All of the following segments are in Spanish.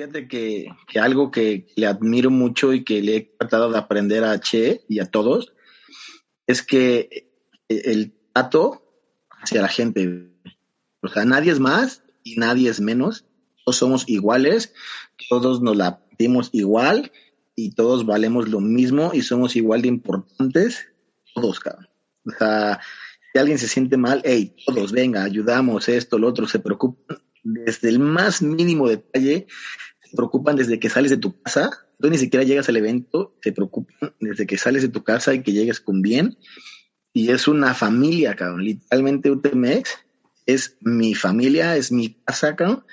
Fíjate que, algo que le admiro mucho y que le he tratado de aprender a Che y a todos es que el trato hacia la gente, o sea, nadie es más y nadie es menos, todos somos iguales, todos nos la dimos igual y todos valemos lo mismo y somos igual de importantes, todos, cabrón. O sea, si alguien se siente mal, hey, todos, venga, ayudamos, esto, lo otro, se preocupan desde el más mínimo detalle se preocupan desde que sales de tu casa, tú ni siquiera llegas al evento, se preocupan desde que sales de tu casa y que llegues con bien. Y es una familia, cabrón. Literalmente UTMX es mi familia, es mi casa, cabrón.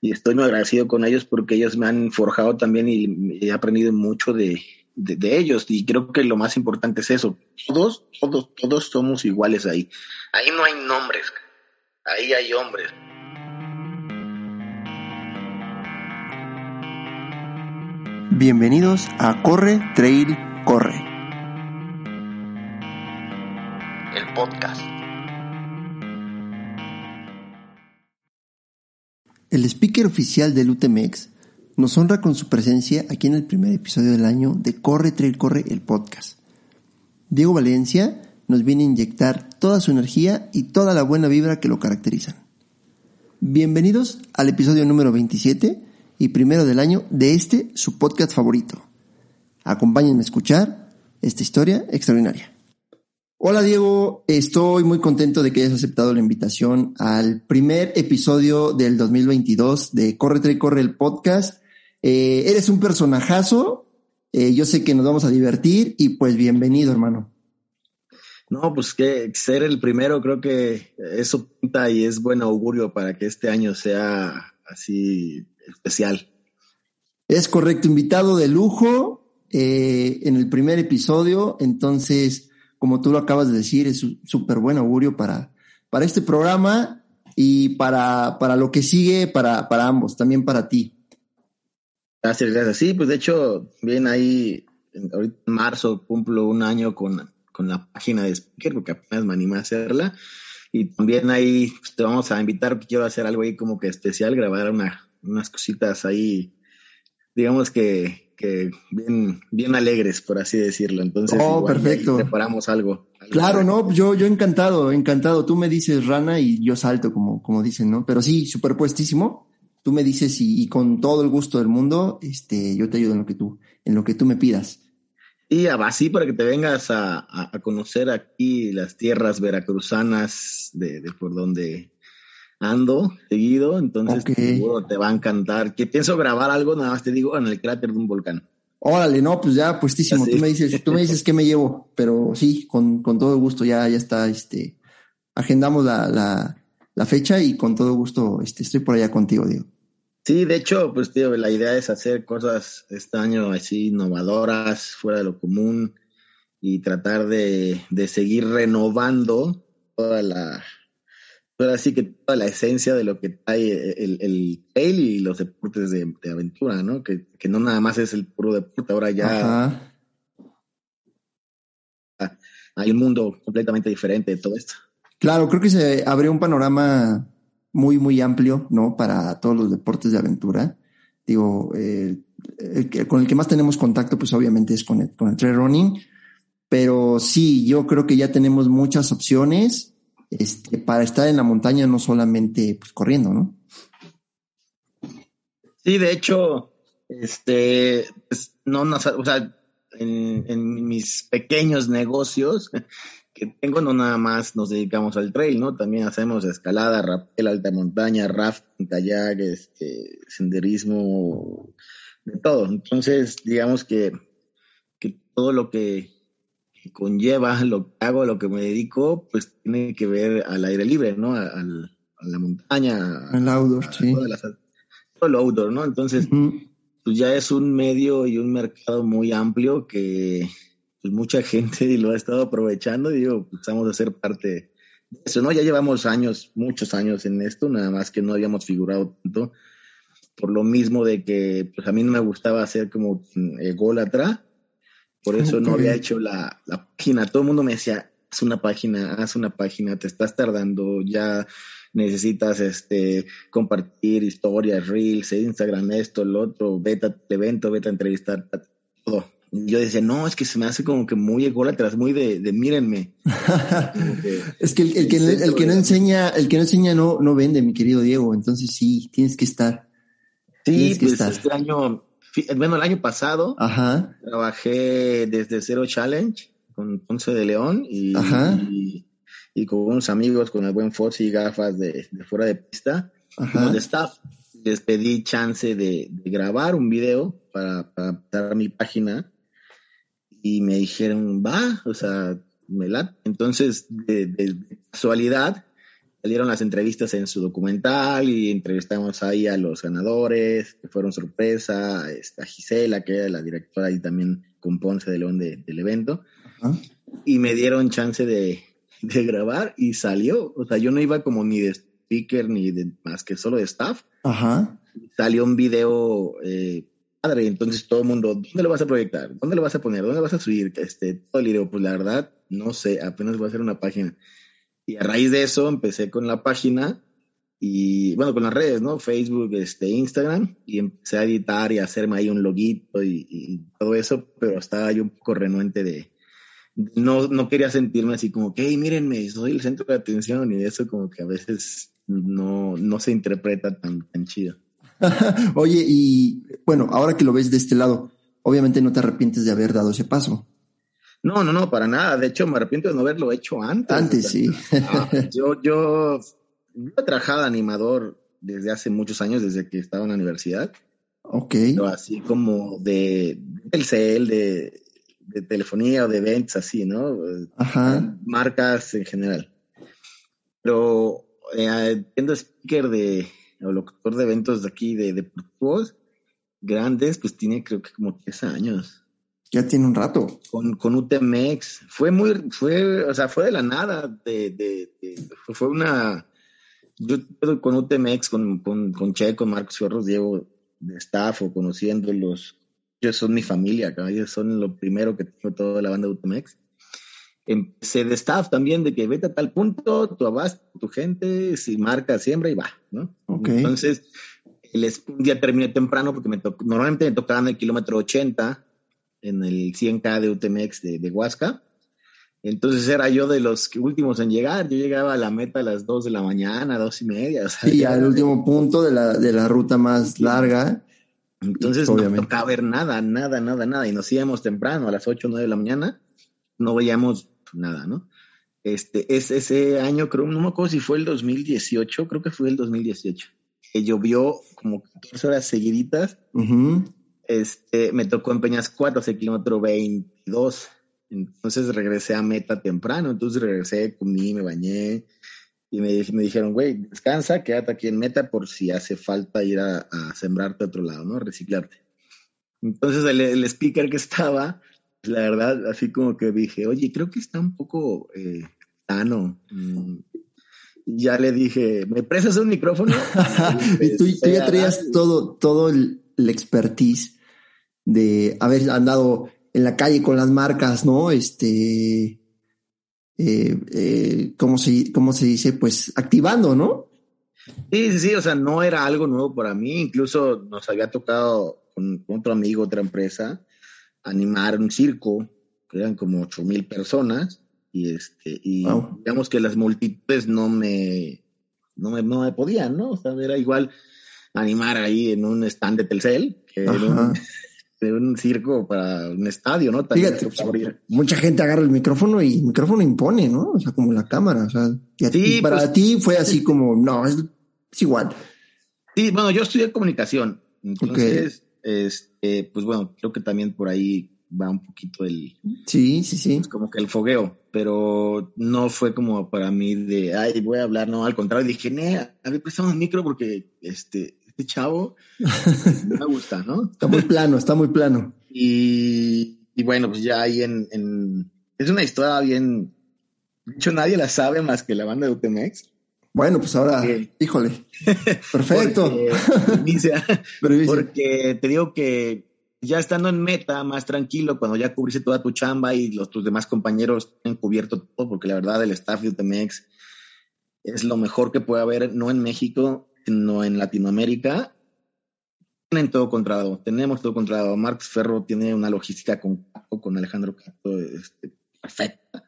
Y estoy muy agradecido con ellos porque ellos me han forjado también y he aprendido mucho de, de, ellos. Y creo que lo más importante es eso. Todos, todos, todos somos iguales ahí. Ahí no hay nombres. Ahí hay hombres. Bienvenidos a Corre, Trail, Corre. El podcast. El speaker oficial del UTMX nos honra con su presencia aquí en el primer episodio del año de Corre, Trail, Corre, el podcast. Diego Valencia nos viene a inyectar toda su energía y toda la buena vibra que lo caracterizan. Bienvenidos al episodio número 27 y primero del año de este, su podcast favorito. Acompáñenme a escuchar esta historia extraordinaria. Hola Diego, estoy muy contento de que hayas aceptado la invitación al primer episodio del 2022 de Corre, y Corre el podcast. Eh, eres un personajazo, eh, yo sé que nos vamos a divertir y pues bienvenido hermano. No, pues que ser el primero creo que eso pinta y es buen augurio para que este año sea así especial. Es correcto, invitado de lujo eh, en el primer episodio, entonces, como tú lo acabas de decir, es súper buen augurio para, para este programa y para, para lo que sigue para, para ambos, también para ti. Gracias, gracias. Sí, pues de hecho, bien ahí, ahorita en marzo cumplo un año con, con la página de Speaker, porque apenas me animé a hacerla. Y también ahí pues, te vamos a invitar, quiero hacer algo ahí como que especial, grabar una, unas cositas ahí, digamos que, que bien, bien alegres, por así decirlo. Entonces, oh, perfecto. preparamos algo, Claro, no, yo, yo encantado, encantado. Tú me dices rana y yo salto, como, como dicen, ¿no? Pero sí, superpuestísimo. Tú me dices y, y, con todo el gusto del mundo, este, yo te ayudo en lo que tú, en lo que tú me pidas. Y así para que te vengas a, a, conocer aquí las tierras veracruzanas de, de por donde ando seguido, entonces seguro te va a encantar. Que pienso grabar algo, nada más te digo, en el cráter de un volcán. Órale, no, pues ya puestísimo. Tú me dices, tú me dices qué me llevo, pero sí, con, con todo gusto, ya, ya está, este, agendamos la, la, la fecha y con todo gusto, este, estoy por allá contigo, Diego. Sí, de hecho, pues tío, la idea es hacer cosas este año así innovadoras, fuera de lo común, y tratar de, de seguir renovando toda la, pero así que toda la esencia de lo que trae el, el trail y los deportes de, aventura, ¿no? Que, no nada más es el puro deporte, ahora ya hay un mundo completamente diferente de todo esto. Claro, creo que se abrió un panorama muy, muy amplio, ¿no? Para todos los deportes de aventura. Digo, eh, con el que más tenemos contacto, pues obviamente es con el, con el trail running. Pero sí, yo creo que ya tenemos muchas opciones este, para estar en la montaña, no solamente pues, corriendo, ¿no? Sí, de hecho, este, pues, no, o sea, en, mis pequeños negocios que tengo, no nada más nos dedicamos al trail, ¿no? También hacemos escalada, rappel, alta montaña, rafting, kayak, este, senderismo, de todo. Entonces, digamos que, que todo lo que conlleva lo que hago, lo que me dedico, pues tiene que ver al aire libre, ¿no? A, la montaña. Al outdoor, sí. todo lo outdoor, ¿no? Entonces, pues ya es un medio y un mercado muy amplio que pues, mucha gente lo ha estado aprovechando y digo, pues vamos a ser parte de eso, ¿no? Ya llevamos años, muchos años en esto, nada más que no habíamos figurado tanto por lo mismo de que pues a mí no me gustaba hacer como ególatra por eso no había hecho la, la, página. Todo el mundo me decía, haz una página, haz una página, te estás tardando, ya necesitas este, compartir historias, reels, Instagram, esto, lo otro, vete al evento, vete a entrevistar, todo. Yo decía, no, es que se me hace como que muy ególatra, muy de, de mírenme. es que el, que, el, que no enseña, el que no enseña no, no vende, mi querido Diego. Entonces sí, tienes que estar. Sí, pues este año, bueno, el año pasado Ajá. trabajé desde Cero Challenge con Ponce de León y, y, con unos amigos con el buen Fossi y gafas de, fuera de pista, como de staff. Les pedí chance de, grabar un video para, para dar mi página y me dijeron, va, o sea, me la. Entonces, de, casualidad, salieron las entrevistas en su documental y entrevistamos ahí a los ganadores, que fueron sorpresa, a Gisela, que era la directora y también con Ponce de León del evento y me dieron chance de, de, grabar y salió. O sea, yo no iba como ni de speaker ni de más que solo de staff. Ajá. Salió un video eh, padre, entonces todo el mundo, ¿dónde lo vas a proyectar? ¿Dónde lo vas a poner? ¿Dónde vas a subir? Este, todo el video, pues la verdad, no sé, apenas voy a hacer una página. Y a raíz de eso empecé con la página y bueno, con las redes, ¿no? Facebook, este, Instagram, y empecé a editar y a hacerme ahí un loguito y, todo eso, pero estaba yo un poco renuente de, no, no quería sentirme así como que, hey, mírenme, soy el centro de atención y eso como que a veces no, no se interpreta tan, tan chido. Oye, y bueno, ahora que lo ves de este lado, obviamente no te arrepientes de haber dado ese paso. No, no, no, para nada. De hecho, me arrepiento de no haberlo hecho antes. Antes, sí. Ah, yo, yo, yo he trabajado animador desde hace muchos años, desde que estaba en la universidad. Ok. Pero así como de, del CEL, de, de telefonía o de eventos así, ¿no? Ajá. Marcas en general. Pero eh, siendo speaker de, o locutor de eventos de aquí, de deportivos grandes, pues tiene creo que como tres años. Ya tiene un rato. Con, con UTMX. Fue muy, fue, o sea, fue de la nada. De, de, fue una. Yo con UTMX, con, con, con Checo, Marcos Fierros, Diego de staff o conociéndolos, ellos son mi familia, ellos son lo primero que tengo toda la banda de UTMX. Empecé de staff también, de que vete a tal punto, tu abasto, tu gente, si marca, siembra y va, ¿no? Entonces, les, un día terminé temprano porque me normalmente me tocaban el kilómetro 80 en el 100K de UTMX de, de Huasca. Entonces era yo de los últimos en llegar. Yo llegaba a la meta a las 2 de la mañana, dos y media. O sí, al último punto de la, de la ruta más larga. Entonces no tocaba ver nada, nada, nada, nada. Y nos íbamos temprano, a las 8 o 9 de la mañana, no veíamos nada, ¿no? Este, es ese año, creo, no me acuerdo si fue el 2018, creo que fue el 2018, que llovió como 14 horas seguiditas. Este, me tocó en Peñas 4, hace kilómetro 22. Entonces regresé a meta temprano, entonces regresé, comí, me bañé, y me, me dijeron, güey, descansa, quédate aquí en meta por si hace falta ir a, sembrarte a otro lado, ¿no? Reciclarte. Entonces el, speaker que estaba, la verdad, así como que dije, oye, creo que está un poco eh, sano. Mm, ya le dije, ¿me prestas un micrófono? y tú, ya traías todo, todo el, el, expertise de haber andado en la calle con las marcas, ¿no? Este, eh, eh, ¿cómo, se, ¿cómo se dice? Pues activando, ¿no? Sí, sí, sí, o sea, no era algo nuevo para mí, incluso nos había tocado con, otro amigo, otra empresa, animar un circo, que eran como ocho mil personas, y este, y digamos que las multitudes no me, no me, no me podían, ¿no? O sea, era igual animar ahí en un stand de Telcel, que era un, de un circo para un estadio, ¿no? Fíjate, mucha gente agarra el micrófono y el micrófono impone, ¿no? O sea, como la cámara, o sea, y para pues, ti fue así como, no, es, igual. Sí, bueno, yo estudié comunicación, entonces, este, pues bueno, creo que también por ahí va un poquito el... Sí, sí, sí. como que el fogueo, pero no fue como para mí de, ay, voy a hablar, no, al contrario, dije, ne, a ver, prestamos un micro porque, este, este chavo me gusta, ¿no? Está muy plano, está muy plano. Y, bueno, pues ya ahí en, Es una historia bien... De hecho, nadie la sabe más que la banda de UTMX. Bueno, pues ahora, híjole. Perfecto. Porque, porque te digo que ya estando en meta, más tranquilo, cuando ya cubriste toda tu chamba y los tus demás compañeros han cubierto todo, porque la verdad el staff de UTMX es lo mejor que puede haber, no en México, sino en Latinoamérica. Tienen todo controlado, tenemos todo controlado. Marx Ferro tiene una logística con, con Alejandro Cato este, perfecta.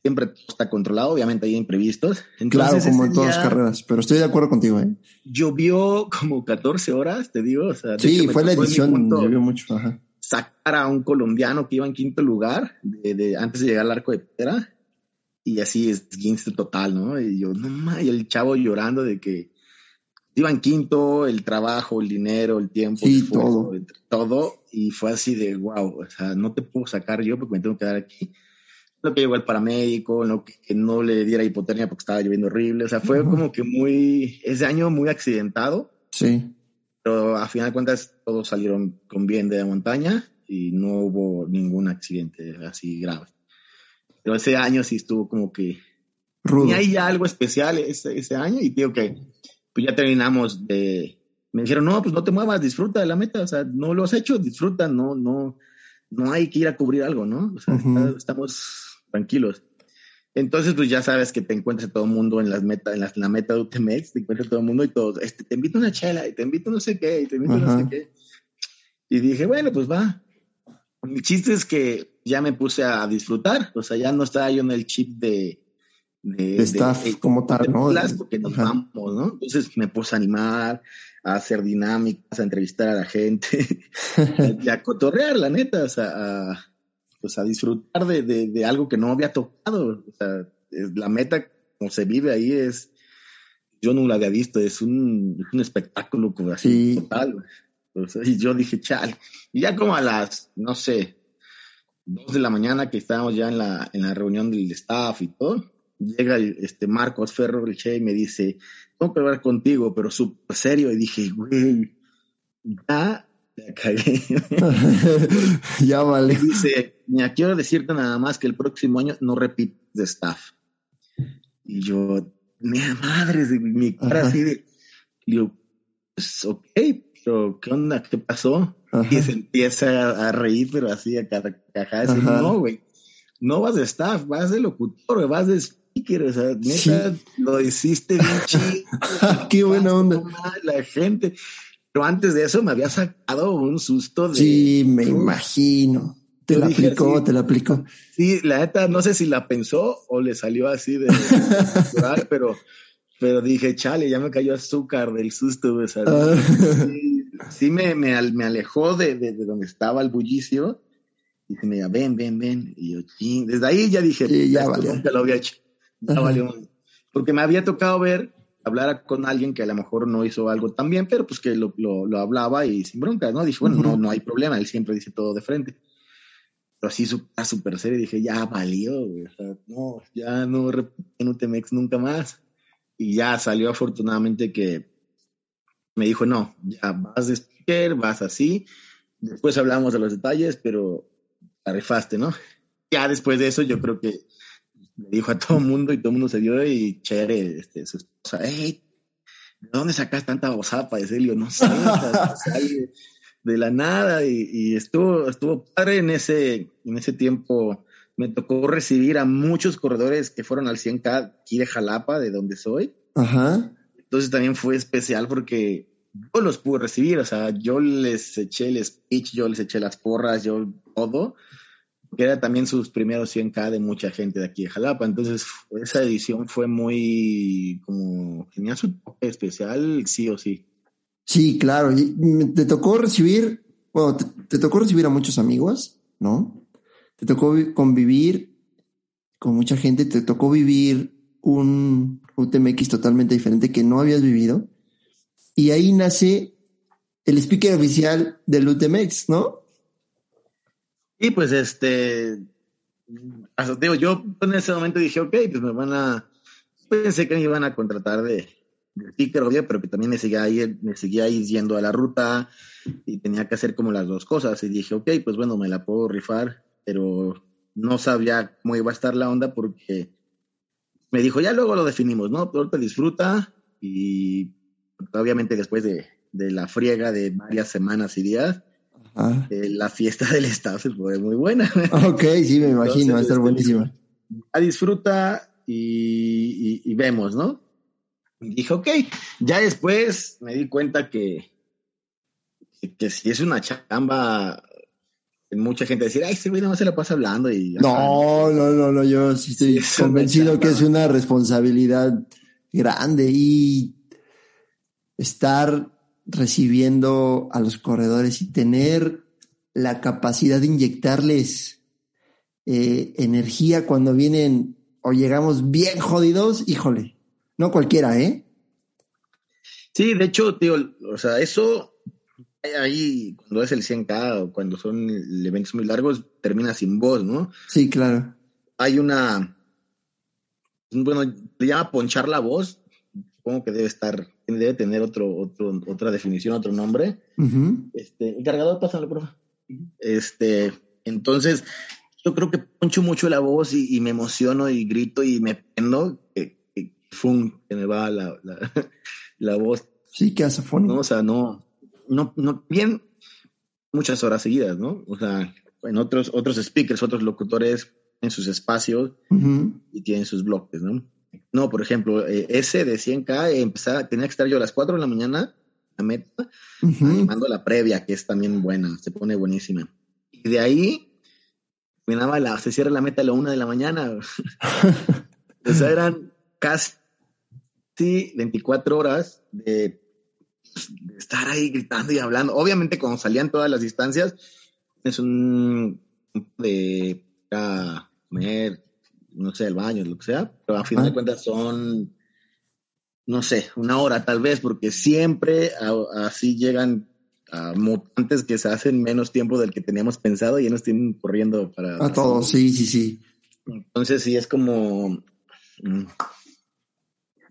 Siempre todo está controlado, obviamente hay imprevistos. claro, como en todas las carreras, pero estoy de acuerdo contigo. ¿eh? Llovió como 14 horas, te digo. O sea, sí, fue la edición, llovió mucho. Ajá. Sacar a un colombiano que iba en quinto lugar de, antes de llegar al arco de piedra y así es guince total, ¿no? Y yo, no mames, y el chavo llorando de que iba en quinto, el trabajo, el dinero, el tiempo, sí, todo. todo, y fue así de wow, o sea, no te puedo sacar yo porque me tengo que quedar aquí. Lo que llegó el paramédico, lo que, no le diera hipotermia porque estaba lloviendo horrible, o sea, fue como que muy, ese año muy accidentado. Sí. Pero a final de cuentas todos salieron con bien de la montaña y no hubo ningún accidente así grave. Pero ese año sí estuvo como que... Y hay algo especial ese, ese año y digo que pues ya terminamos de... Me dijeron, no, pues no te muevas, disfruta de la meta, o sea, no lo has hecho, disfruta, no, no, no hay que ir a cubrir algo, ¿no? O sea, estamos tranquilos. Entonces, pues ya sabes que te encuentras todo el mundo en las metas, en, la meta de UTMX, te encuentras todo el mundo y todo, este, te invito a una chela y te invito a no sé qué, y te invito a no sé qué. Y dije, bueno, pues va. Mi chiste es que ya me puse a disfrutar, o sea, ya no estaba yo en el chip de... De, staff como tal, ¿no? Porque nos vamos, ¿no? Entonces me puse a animar, a hacer dinámicas, a entrevistar a la gente, y a cotorrear, la neta, o sea, a, pues a disfrutar de, de, algo que no había tocado. O sea, la meta como se vive ahí es, yo no la había visto, es un, un espectáculo como así total. y yo dije, chal. Y ya como a las, no sé, dos de la mañana que estábamos ya en la, en la reunión del staff y todo, llega el, este Marcos Ferro, el Che, y me dice, tengo que hablar contigo, pero súper serio. Y dije, güey, ya la cagué. ya vale. Y dice, mira, quiero decirte nada más que el próximo año no repites de staff. Y yo, mira, madre, mi cara así de, y yo, pues, ok, pero ¿qué onda? ¿Qué pasó? Y se empieza a, reír, pero así a carcajadas. No, güey, no vas de staff, vas de locutor, vas de speaker, o sea, neta, lo hiciste bien chido. Qué buena onda. La gente. Pero antes de eso me había sacado un susto de. Sí, me imagino. Te la aplicó, te la aplicó. Sí, la neta, no sé si la pensó o le salió así de pero, pero dije, chale, ya me cayó azúcar del susto, o sea, ah. sí, me, me, alejó de, de, donde estaba el bullicio y se me dijo, ven, ven, ven. Y yo, desde ahí ya dije, ya nunca lo había hecho. Ya valió. Porque me había tocado ver hablar con alguien que a lo mejor no hizo algo tan bien, pero pues que lo, lo, hablaba y sin bronca, ¿no? Dije, bueno, no, no hay problema, él siempre dice todo de frente. Pero así a super serio dije, ya valió, O sea, no, ya no en UTMX nunca más. Y ya salió afortunadamente que me dijo, no, ya vas de speaker, vas así. Después hablamos de los detalles, pero la rifaste, ¿no? Ya después de eso yo creo que le dijo a todo el mundo y todo el mundo se dio y Chere, este, su esposa, hey, ¿de dónde sacas tanta bozada para decirle? No sé, de la nada y, estuvo, estuvo padre en ese, en ese tiempo. Me tocó recibir a muchos corredores que fueron al 100K aquí de Jalapa, de donde soy. Ajá. Entonces también fue especial porque yo los pude recibir, o sea, yo les eché el speech, yo les eché las porras, yo todo que era también sus primeros 100K de mucha gente de aquí de Jalapa. Entonces, esa edición fue muy, como, tenía su especial, sí o sí. Sí, claro. te tocó recibir, bueno, te, tocó recibir a muchos amigos, ¿no? Te tocó convivir con mucha gente, te tocó vivir un UTMX totalmente diferente que no habías vivido. Y ahí nace el speaker oficial del UTMX, ¿no? Y pues este, digo, yo en ese momento dije, ok, pues me van a, pensé que me iban a contratar de, de sticker, obvio, pero que también me seguía, ahí, me seguía yendo a la ruta y tenía que hacer como las dos cosas. Y dije, ok, pues bueno, me la puedo rifar, pero no sabía cómo iba a estar la onda porque me dijo, ya luego lo definimos, ¿no? Pero ahorita disfruta y obviamente después de, de la friega de varias semanas y días, eh, la fiesta del staff fue muy buena. Ok, sí, me imagino, va a estar este, buenísima. A disfruta y, vemos, ¿no? dije, ok, ya después me di cuenta que, que, si es una chamba, mucha gente decir, ay, ese güey no se la pasa hablando y... No, no, no, no, yo sí estoy convencido que es una responsabilidad grande y estar recibiendo a los corredores y tener la capacidad de inyectarles eh, energía cuando vienen o llegamos bien jodidos, híjole, no cualquiera, ¿eh? Sí, de hecho, tío, o sea, eso ahí cuando es el 100K o cuando son eventos muy largos, termina sin voz, ¿no? Sí, claro. Hay una, bueno, se llama ponchar la voz, supongo que debe estar, debe tener otro, otro, otra definición, otro nombre. Este, encargador, pásalo, por favor. Este, entonces, yo creo que poncho mucho la voz y, me emociono y grito y me prendo, que, que, que me va la, la, voz. Sí, que hace ¿no? O sea, no, no, no, bien muchas horas seguidas, ¿no? O sea, en otros, otros speakers, otros locutores en sus espacios y tienen sus bloques, ¿no? No, por ejemplo, eh, ese de 100K empezaba, tenía que estar yo a las 4 de la mañana, la meta, animando la previa, que es también buena, se pone buenísima. Y de ahí, terminaba la, se cierra la meta a la 1 de la mañana. o sea, eran casi 24 horas de, estar ahí gritando y hablando. Obviamente, cuando salían todas las distancias, es un de comer, no sé, el baño, lo que sea, pero a fin de cuentas son, no sé, una hora tal vez, porque siempre así llegan a mutantes que se hacen menos tiempo del que teníamos pensado y ya nos tienen corriendo para... A todos, sí, sí, sí. Entonces sí es como... Mm,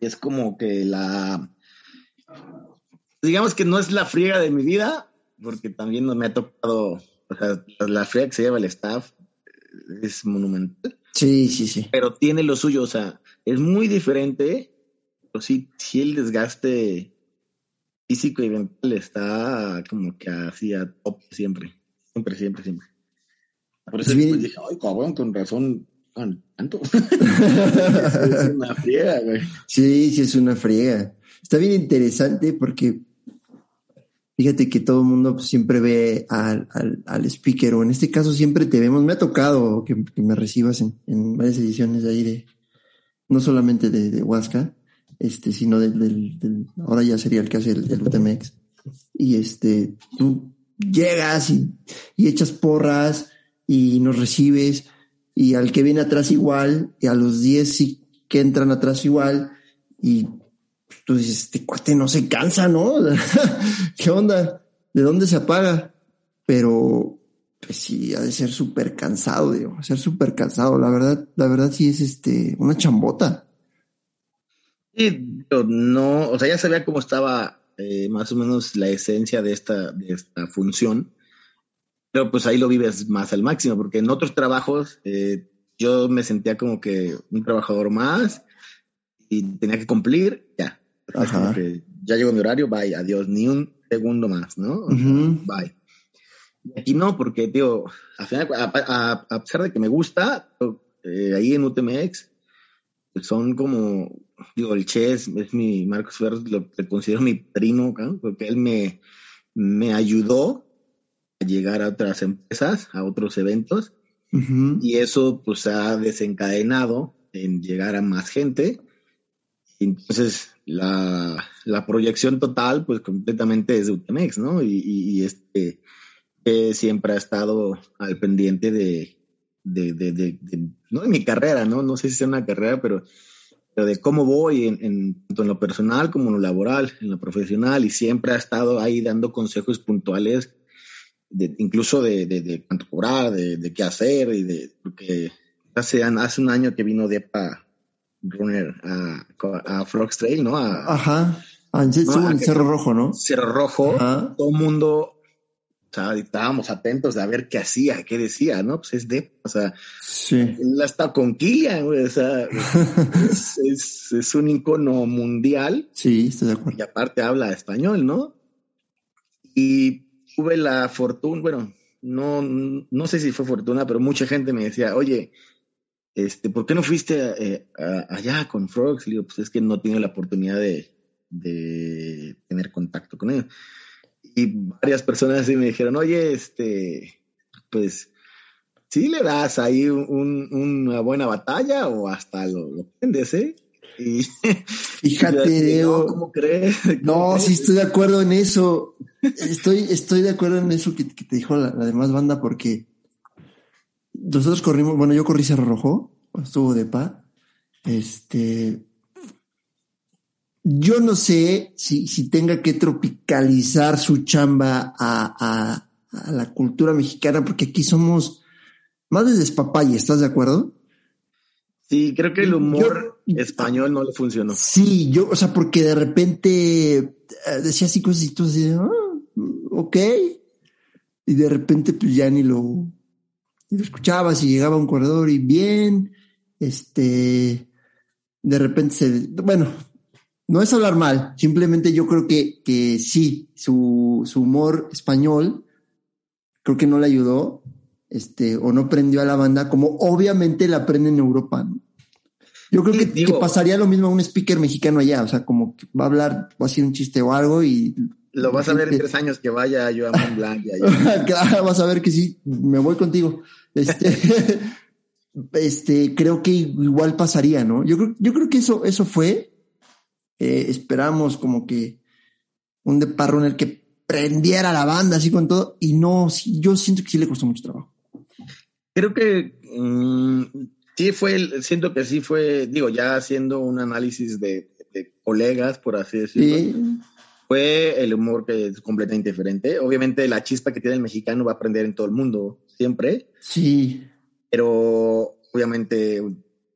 es como que la... Digamos que no es la friega de mi vida, porque también me ha tocado, o sea, la friega que se lleva el staff es monumental. Sí, sí, sí. Pero tiene lo suyo, o sea, es muy diferente, pero sí, sí el desgaste físico y mental está como que así a top siempre, siempre, siempre, siempre. Por eso dije, ay, cabrón, con razón, tanto. es una friega, güey. Sí, sí, es una friega. Está bien interesante porque Fíjate que todo el mundo pues, siempre ve al, al, speaker, o en este caso siempre te vemos. Me ha tocado que, me recibas en, varias ediciones de ahí de, no solamente de, de Huasca, este, sino del, del, ahora ya sería el que hace el, UTMX. Y este, tú llegas y, y echas porras y nos recibes, y al que viene atrás igual, y a los 10 sí que entran atrás igual, y tú dices, este cuate no se cansa, ¿no? ¿Qué onda? ¿De dónde se apaga? Pero, pues sí, ha de ser súper cansado, digo, ser súper cansado. La verdad, la verdad sí es este, una chambota. Sí, pero no, o sea, ya sabía cómo estaba eh, más o menos la esencia de esta, de esta función, pero pues ahí lo vives más al máximo, porque en otros trabajos eh, yo me sentía como que un trabajador más y tenía que cumplir, ya, ya llegó mi horario, bye, adiós, ni un segundo más, ¿no? Bye. aquí no, porque, tío, a, a, pesar de que me gusta, eh, ahí en UTMX, pues son como, digo, el Chess es mi, Marcos Ferros, lo considero mi trino, porque él me, me ayudó a llegar a otras empresas, a otros eventos, y eso pues ha desencadenado en llegar a más gente entonces, la, la, proyección total, pues completamente es de UTMX, ¿no? Y, y, este siempre ha estado al pendiente de, de, de, de, no de mi carrera, ¿no? No sé si sea una carrera, pero, pero de cómo voy en, en, tanto en lo personal como en lo laboral, en lo profesional, y siempre ha estado ahí dando consejos puntuales, de, incluso de, de, de cuánto cobrar, de, de qué hacer, y de, porque hace, hace un año que vino DEPA runner a, a Frog's Trail, ¿no? Ajá. Ah, en Cerro Rojo, ¿no? Cerro Rojo. Todo el mundo, o sea, estábamos atentos a ver qué hacía, qué decía, ¿no? Pues es de, o sea, sí. él está con Killian, güey, o sea, es, es, es, un icono mundial. Sí, estoy de acuerdo. Y aparte habla español, ¿no? Y tuve la fortuna, bueno, no, no sé si fue fortuna, pero mucha gente me decía, oye, este, ¿por qué no fuiste eh, allá con Frogs? Le digo, pues es que no tiene la oportunidad de, tener contacto con ellos. Y varias personas así me dijeron, oye, este, pues, ¿sí le das ahí una buena batalla o hasta lo, lo prendes, eh? Y, Fíjate, no, ¿cómo crees? no, sí estoy de acuerdo en eso. Estoy, estoy de acuerdo en eso que, te dijo la, demás banda, porque nosotros corrimos, bueno, yo corrí Cerro Rojo, estuvo de pa. Este. Yo no sé si, si tenga que tropicalizar su chamba a, a, la cultura mexicana, porque aquí somos más de despapalle, ¿estás de acuerdo? Sí, creo que el humor español no le funcionó. Sí, yo, o sea, porque de repente eh, decía así cosas y tú así, ah, ok. Y de repente pues ya ni lo, lo escuchabas y llegaba a un corredor y bien, este, de repente se, bueno, no es hablar mal, simplemente yo creo que, que sí, su, su humor español creo que no le ayudó este, o no prendió a la banda, como obviamente la aprende en Europa. Yo creo que, pasaría lo mismo a un speaker mexicano allá, o sea, como que va a hablar, va a hacer un chiste o algo y... Lo vas a ver en tres años que vaya yo a Mont Blanc. claro, vas a ver que sí, me voy contigo. Este, este, creo que igual pasaría, ¿no? Yo creo, yo creo que eso, eso fue. Eh, esperamos como que un de parro en el que prendiera la banda así con todo y no, yo siento que sí le costó mucho trabajo. Creo que mm, sí fue, siento que sí fue, digo, ya haciendo un análisis de, colegas, por así decirlo. Fue el humor que es completamente diferente. Obviamente la chispa que tiene el mexicano va a aprender en todo el mundo, siempre. Sí. Pero obviamente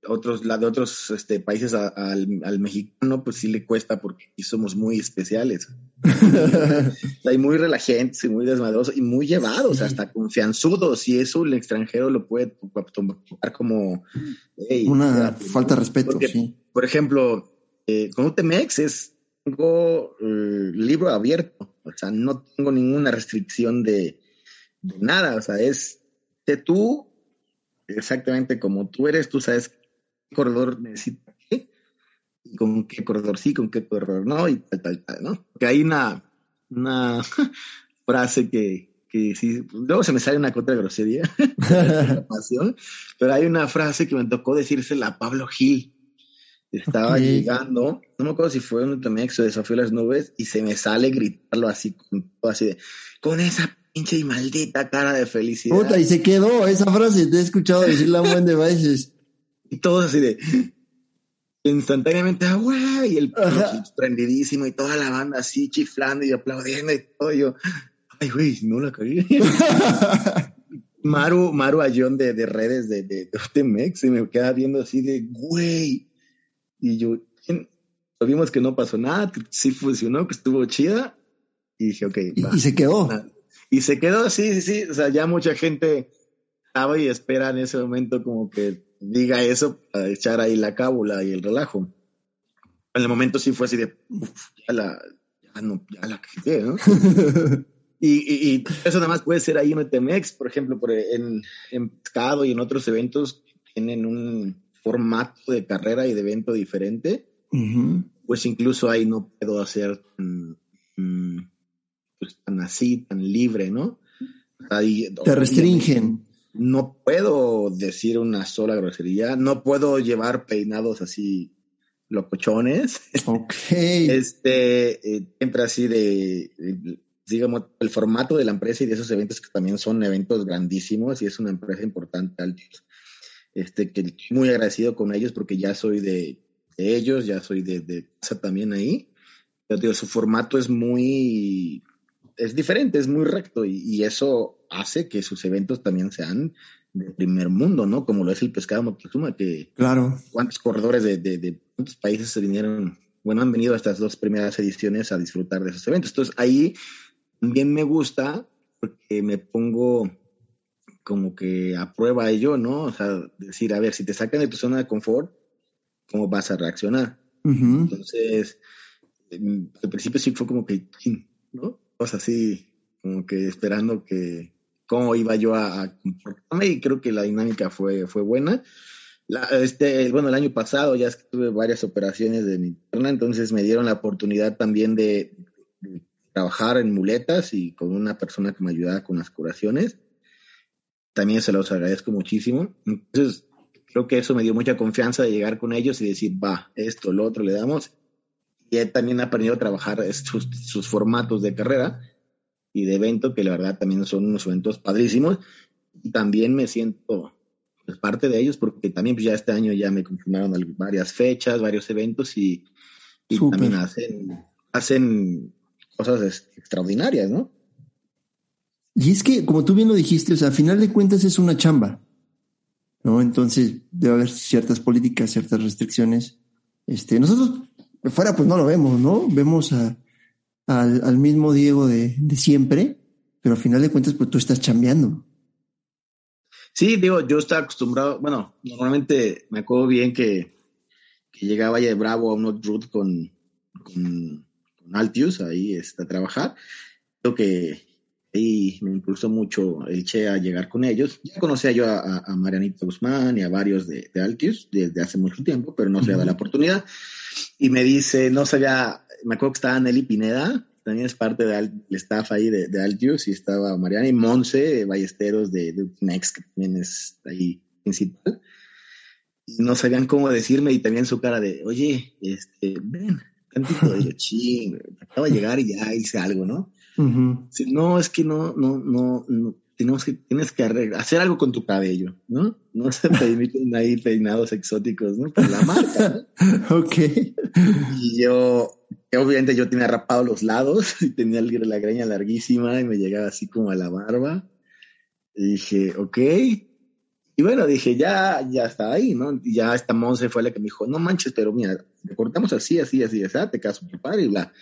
otros, la de otros este, países al, mexicano, pues sí le cuesta porque aquí somos muy especiales. Hay muy relajantes y muy desmadrosos y muy llevados, hasta confianzudos. Y eso el extranjero lo puede tomar como una falta de respeto. Por ejemplo, eh, con UTMX es tengo eh, libro abierto, o sea, no tengo ninguna restricción de, de nada, o sea, es que tú exactamente como tú eres, tú sabes corredor necesita qué, y con qué corredor sí, con qué corredor no, y tal, tal, tal, ¿no? Porque hay una, una frase que, que sí, luego se me sale una de grosería, pero hay una frase que me tocó decírsela a Pablo Gil. Estaba llegando, no me acuerdo si fue un UTMX o desafío las nubes, y se me sale gritarlo así, así de, con esa pinche y maldita cara de felicidad. Puta, y se quedó esa frase, te he escuchado decirla un buen de veces. Y todos así de instantáneamente, ah, güey, y el prendidísimo y toda la banda así chiflando y aplaudiendo y todo. yo, ay, güey, no la caí. Maru, Maru Ayón de, de redes de, de, de se me queda viendo así de, güey. Y yo, vimos que no pasó nada, que sí funcionó, que estuvo chida. Y dije, ok. Y, se quedó. Y se quedó, sí, sí, sí. O sea, ya mucha gente estaba y espera en ese momento como que diga eso para echar ahí la cábula y el relajo. En el momento sí fue así de, ya la, ya no, ya la quité, ¿no? y, y, eso nada más puede ser ahí en ETMX, por ejemplo, por en, en Pescado y en otros eventos tienen un formato de carrera y de evento diferente. Pues incluso ahí no puedo hacer pues, tan así, tan libre, ¿no? Ahí, Te restringen no puedo decir una sola grosería, no puedo llevar peinados así locochones. Ok. este, eh, siempre así de, digamos, el formato de la empresa y de esos eventos que también son eventos grandísimos y es una empresa importante, este, que muy agradecido con ellos porque ya soy de, ellos, ya soy de, de casa también ahí. Pero digo, su formato es muy, es diferente, es muy recto y eso hace que sus eventos también sean de primer mundo, ¿no? Como lo es el pescado Moctezuma, que claro. cuántos corredores de, de, de cuántos países se vinieron, bueno, han venido a estas dos primeras ediciones a disfrutar de esos eventos. Entonces ahí también me gusta porque me pongo como que a prueba ello, ¿no? O sea, decir, a ver, si te sacan de tu zona de confort, ¿cómo vas a reaccionar? Entonces, al principio sí fue como que, ¿no? Cosas así, como que esperando que, cómo iba yo a, comportarme y creo que la dinámica fue, fue buena. este, bueno, el año pasado ya tuve varias operaciones de mi pierna, entonces me dieron la oportunidad también de, trabajar en muletas y con una persona que me ayudaba con las curaciones. También se los agradezco muchísimo. Entonces, creo que eso me dio mucha confianza de llegar con ellos y decir, va, esto, lo otro le damos. Y he también aprendido a trabajar sus, sus formatos de carrera y de evento, que la verdad también son unos eventos padrísimos. Y también me siento pues, parte de ellos, porque también pues, ya este año ya me confirmaron varias fechas, varios eventos y, también hacen, hacen cosas extraordinarias, ¿no? Y es que, como tú bien lo dijiste, o sea, a final de cuentas es una chamba, ¿no? Entonces debe haber ciertas políticas, ciertas restricciones. Este, nosotros fuera pues no lo vemos, ¿no? Vemos a, al, mismo Diego de, de, siempre, pero a final de cuentas pues tú estás chambeando. Sí, digo, yo estaba acostumbrado, bueno, normalmente me acuerdo bien que, que llegaba ya de Bravo a un root con, con, Altius ahí está, a trabajar. Creo que ahí me impulsó mucho el Che a llegar con ellos. Ya conocía yo a, Marianita Guzmán y a varios de, de, Altius desde hace mucho tiempo, pero no se había dado la oportunidad. Y me dice, no sabía, me acuerdo que estaba Nelly Pineda, también es parte del staff ahí de, de Altius, y estaba Mariana y Monse, Ballesteros de, de Next, que también es ahí principal. Y no sabían cómo decirme, y también su cara de, oye, este, ven, tantito, de yo, ching, acabo de llegar y ya hice algo, ¿no? No, es que no, no, no, no tenemos que, tienes que hacer algo con tu cabello, ¿no? No se permiten ahí peinados exóticos, ¿no? Por la marca. ok. Y yo, obviamente yo tenía rapado los lados y tenía la greña larguísima y me llegaba así como a la barba. Y dije, ok. Y bueno, dije, ya, ya está ahí, ¿no? Y ya esta Monse fue la que me dijo, no manches, pero mira, te cortamos así, así, así, así, te caso tu padre y bla.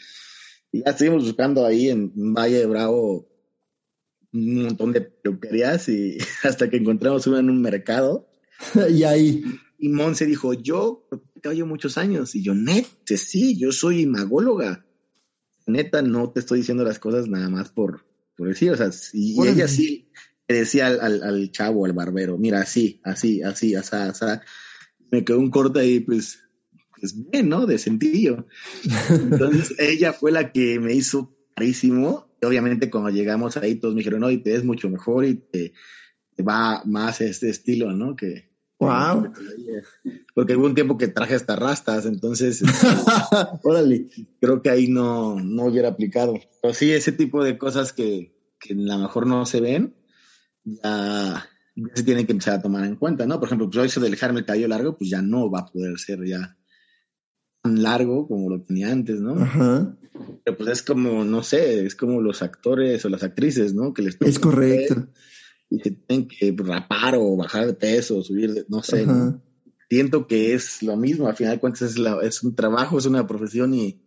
Y ya estuvimos buscando ahí en Valle de Bravo un montón de peluquerías y hasta que encontramos una en un mercado. y ahí. Y Monse dijo, yo caballo muchos años. Y yo, neta, sí, yo soy magóloga. Neta, no te estoy diciendo las cosas nada más por, por decir, o sea, y, ella sí le decía al, al, chavo, al barbero, mira, así, así, así, así, así. Me quedó un corte ahí, pues, pues bien, ¿no? De sentido. Entonces, ella fue la que me hizo carísimo obviamente cuando llegamos ahí todos me dijeron, no, y te ves mucho mejor y te, va más este estilo, ¿no? Que, wow. Porque hubo un tiempo que traje hasta rastas, entonces órale, creo que ahí no, no hubiera aplicado. Pero sí, ese tipo de cosas que, que a lo mejor no se ven, ya, se tienen que empezar a tomar en cuenta, ¿no? Por ejemplo, pues eso de dejarme el cabello largo, pues ya no va a poder ser ya tan largo como lo tenía antes, ¿no? Ajá. Pero pues es como, no sé, es como los actores o las actrices, ¿no? Que les Es correcto. Y se tienen que rapar o bajar de peso, subir de, no sé, Siento que es lo mismo, al final de cuentas es, la, es un trabajo, es una profesión y,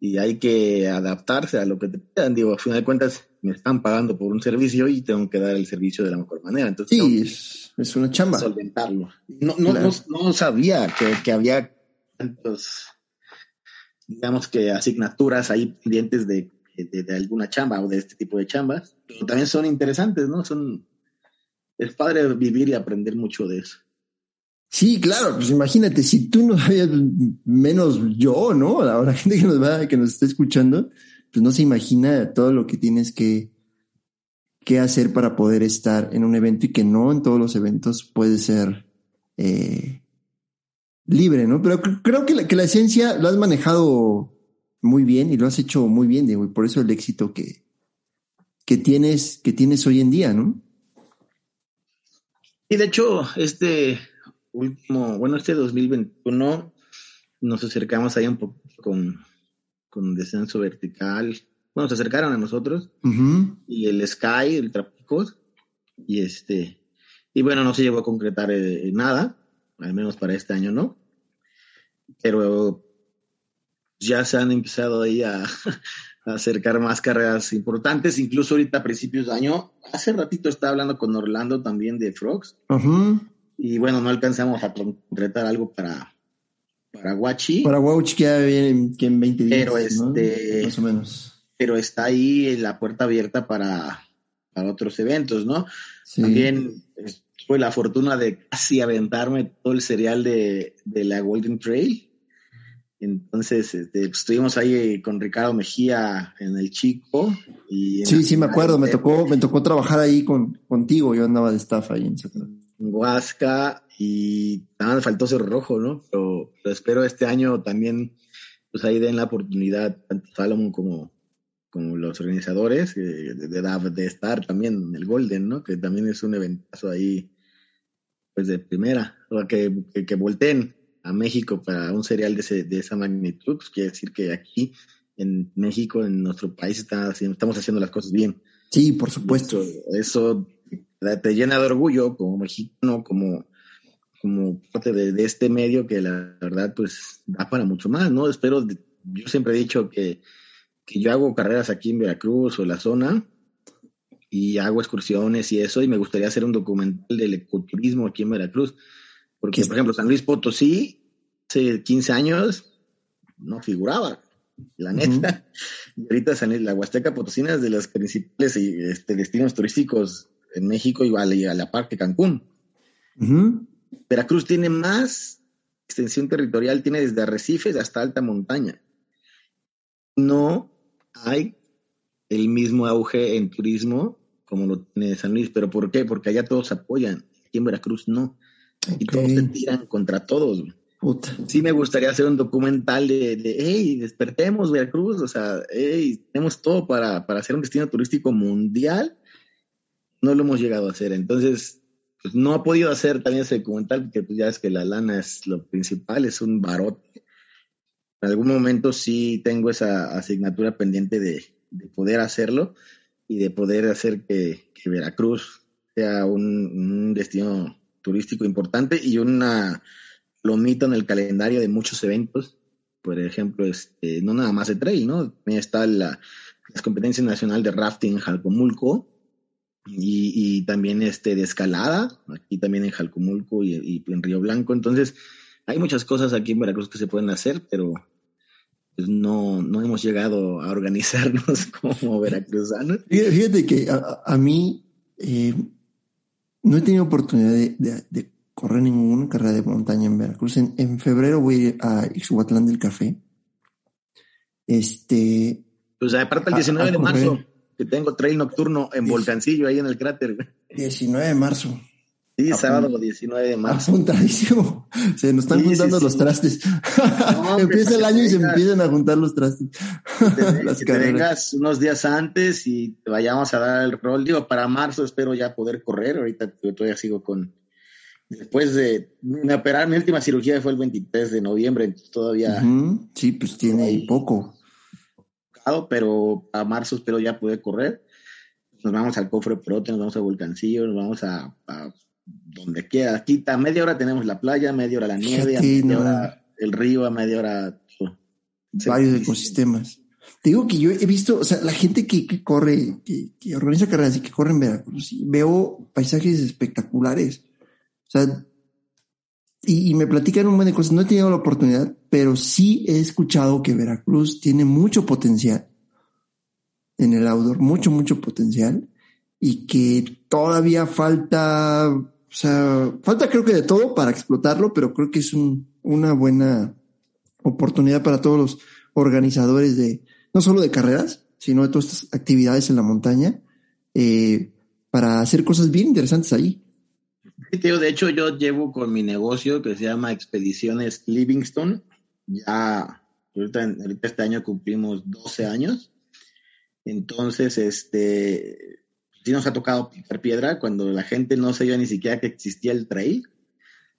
y hay que adaptarse a lo que te pidan. Digo, al final de cuentas me están pagando por un servicio y tengo que dar el servicio de la mejor manera. Entonces, sí, es, una chamba. Solventarlo. No, no, no, sabía que, que había tantos digamos que asignaturas ahí pendientes de, de, alguna chamba o de este tipo de chambas, pero también son interesantes, ¿no? Son, es padre vivir y aprender mucho de eso. Sí, claro, pues imagínate, si tú no sabías, menos yo, ¿no? La gente que nos va, que nos está escuchando, pues no se imagina todo lo que tienes que, que hacer para poder estar en un evento y que no en todos los eventos puede ser eh, libre, ¿no? Pero creo que la, que la esencia lo has manejado muy bien y lo has hecho muy bien, Diego, y por eso el éxito que, que tienes, que tienes hoy en día, ¿no? Y de hecho, este último, bueno, este 2021 nos acercamos ahí un poco con, con descenso vertical. Bueno, se acercaron a nosotros y el Sky, el Trápicos, y este, y bueno, no se llegó a concretar eh, nada al menos para este año no. Pero ya se han empezado ahí a, acercar más carreras importantes, incluso ahorita a principios de año. Hace ratito estaba hablando con Orlando también de Frogs. Y bueno, no alcanzamos a concretar algo para, para Guachi. Para Guachi que ya viene que en 20 días. Pero este. Más o menos. Pero está ahí la puerta abierta para, para otros eventos, ¿no? También tuve la fortuna de casi aventarme todo el serial de, de la Golden Trail. Entonces, este, pues, estuvimos ahí con Ricardo Mejía en el Chico. Y sí, sí, me acuerdo, me tocó, me tocó trabajar ahí con, contigo, yo andaba de staff ahí en Huasca y nada, me faltó ser rojo, ¿no? Pero, espero este año también, pues ahí den la oportunidad, tanto Salomon como, como los organizadores, eh, de, de, estar también en el Golden, ¿no? Que también es un eventazo ahí, pues de primera, o que, que, que volteen a México para un serial de, de esa magnitud, pues quiere decir que aquí en México, en nuestro país, está estamos haciendo las cosas bien. Sí, por supuesto. Eso, te llena de orgullo como mexicano, como, como parte de, este medio que la verdad pues da para mucho más, ¿no? Espero, yo siempre he dicho que, que yo hago carreras aquí en Veracruz o en la zona y hago excursiones y eso, y me gustaría hacer un documental del ecoturismo aquí en Veracruz porque, por ejemplo, San Luis Potosí, hace 15 años, no figuraba, la neta. Y ahorita San la Huasteca Potosina es de los principales este, destinos turísticos en México, igual a la par que Cancún. Veracruz tiene más extensión territorial, tiene desde arrecifes hasta alta montaña. No hay el mismo auge en turismo como lo tiene San Luis. ¿Pero por qué? Porque allá todos apoyan. Aquí en Veracruz no. Y todos se tiran contra todos. Sí me gustaría hacer un documental de, de, hey, despertemos Veracruz, o sea, hey, tenemos todo para, para hacer un destino turístico mundial. No lo hemos llegado a hacer. Entonces, pues no ha podido hacer también ese documental porque pues ya es que la lana es lo principal, es un barote. En algún momento sí tengo esa asignatura pendiente de, de poder hacerlo y de poder hacer que, que Veracruz sea un, un destino turístico importante y una lomita en el calendario de muchos eventos. Por ejemplo, este, no nada más de trail, ¿no? También está la, las competencias nacional de rafting en Jalcomulco y, y, también este, de escalada, aquí también en Jalcomulco y, y, en Río Blanco. Entonces, hay muchas cosas aquí en Veracruz que se pueden hacer, pero pues no, no hemos llegado a organizarnos como veracruzanos. Fíjate que a, a mí eh, no he tenido oportunidad de, correr ninguna carrera de montaña en Veracruz. En, febrero voy a ir a Ixhuatlán del Café. Este. Pues aparte el 19 de marzo, que tengo trail nocturno en Volcancillo, ahí en el cráter. 19 de marzo. Sí, sábado 19 de marzo. Apuntadísimo. Se nos están juntando los trastes. Empieza el año y se empiezan a juntar los trastes. que te vengas unos días antes y te vayamos a dar el rol. Digo, para marzo espero ya poder correr. Ahorita todavía sigo con. Después de me operar, mi última cirugía fue el 23 de noviembre, entonces todavía. Sí, pues tiene poco. Pero a marzo espero ya poder correr. Nos vamos al cofre prote, nos vamos a Volcancillo, nos vamos a donde quiera. Aquí a media hora tenemos la playa, media hora la nieve, a media hora el río, a media hora varios ecosistemas. Te digo que yo he visto, o sea, la gente que, corre, que, organiza carreras y que corre en Veracruz, veo paisajes espectaculares. O sea, y, me platican un montón de cosas. No he tenido la oportunidad, pero sí he escuchado que Veracruz tiene mucho potencial en el outdoor, mucho, mucho potencial y que todavía falta o sea, falta creo que de todo para explotarlo, pero creo que es un, una buena oportunidad para todos los organizadores de, no solo de carreras, sino de todas estas actividades en la montaña, eh, para hacer cosas bien interesantes ahí. de hecho yo llevo con mi negocio que se llama Expediciones Livingston, ya ahorita este año cumplimos 12 años, entonces este sí nos ha tocado picar piedra cuando la gente no sabía ni siquiera que existía el trail.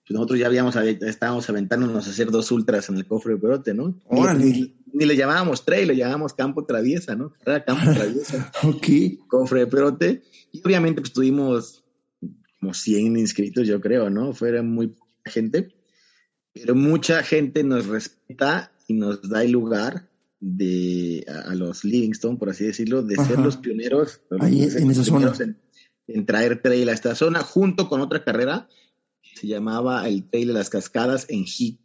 Pues nosotros ya habíamos, estábamos aventándonos a hacer dos ultras en el cofre de perote, ¿no? Ni, le llamábamos trail, le llamábamos campo traviesa, ¿no? Era campo traviesa. ok. Cofre de perote. Y obviamente pues tuvimos como 100 inscritos, yo creo, ¿no? Fueron muy poca gente. Pero mucha gente nos respeta y nos da el lugar de a, los Livingston, por así decirlo, de ser los pioneros, en, esa zona. En, traer trail a esta zona, junto con otra carrera que se llamaba el Trail de las Cascadas en Jico.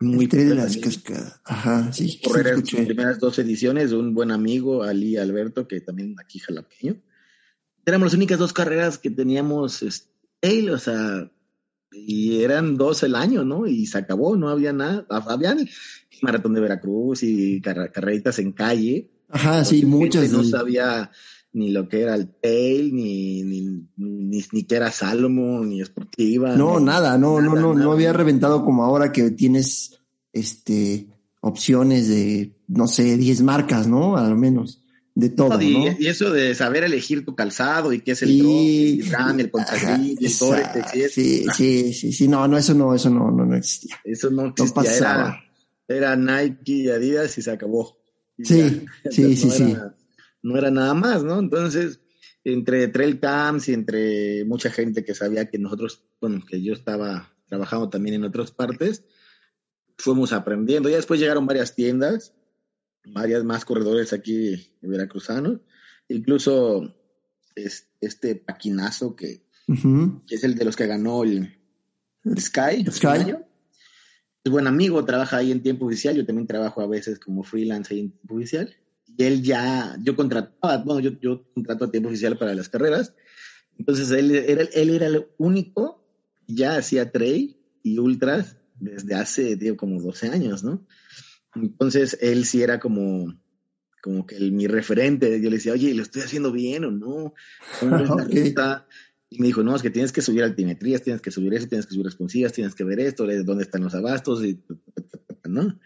Muy trail de las Cascadas, ajá, sí. Correr las primeras dos ediciones de un buen amigo, Ali Alberto, que también aquí jalapeño. éramos las únicas dos carreras que teníamos este, o sea, y eran dos el año, ¿no? Y se acabó, no había nada. Había maratón de Veracruz y carreritas en calle. Ajá, sí, muchas. No sabía ni lo que era el tail, ni, ni, ni, ni que era Salomon, ni Esportiva. No, nada, no, no, no, no había reventado como ahora que tienes este opciones de, no sé, 10 marcas, ¿no? Al menos. De todo. y, ¿no? y, eso de saber elegir tu calzado y qué es el y, el RAM, el el sí, sí, sí, sí, no, no, eso no, eso no, no, no existía. Eso no existía. No pasaba. Era, era Nike y Adidas y se acabó. sí, sí, sí, sí no era nada más, ¿no? Entonces, entre trail camps y entre mucha gente que sabía que nosotros, bueno, que yo estaba trabajando también en otras partes, fuimos aprendiendo. Ya después llegaron varias tiendas, varias más corredores aquí veracruzanos, incluso este paquinazo que, es el de los que ganó el, Sky. Sky. Es buen amigo, trabaja ahí en tiempo oficial. Yo también trabajo a veces como freelance ahí en tiempo oficial y él ya, yo contrataba, bueno, yo, yo contrato a tiempo oficial para las carreras, entonces él era, él era el único, ya hacía trail y ultras desde hace, digo, como 12 años, ¿no? Entonces él sí era como, como que el, mi referente, yo le decía, oye, ¿lo estoy haciendo bien o no? Y me dijo, no, es que tienes que subir altimetrías, tienes que subir eso, tienes que subir responsivas, tienes que ver esto, dónde están los abastos, y, ¿no?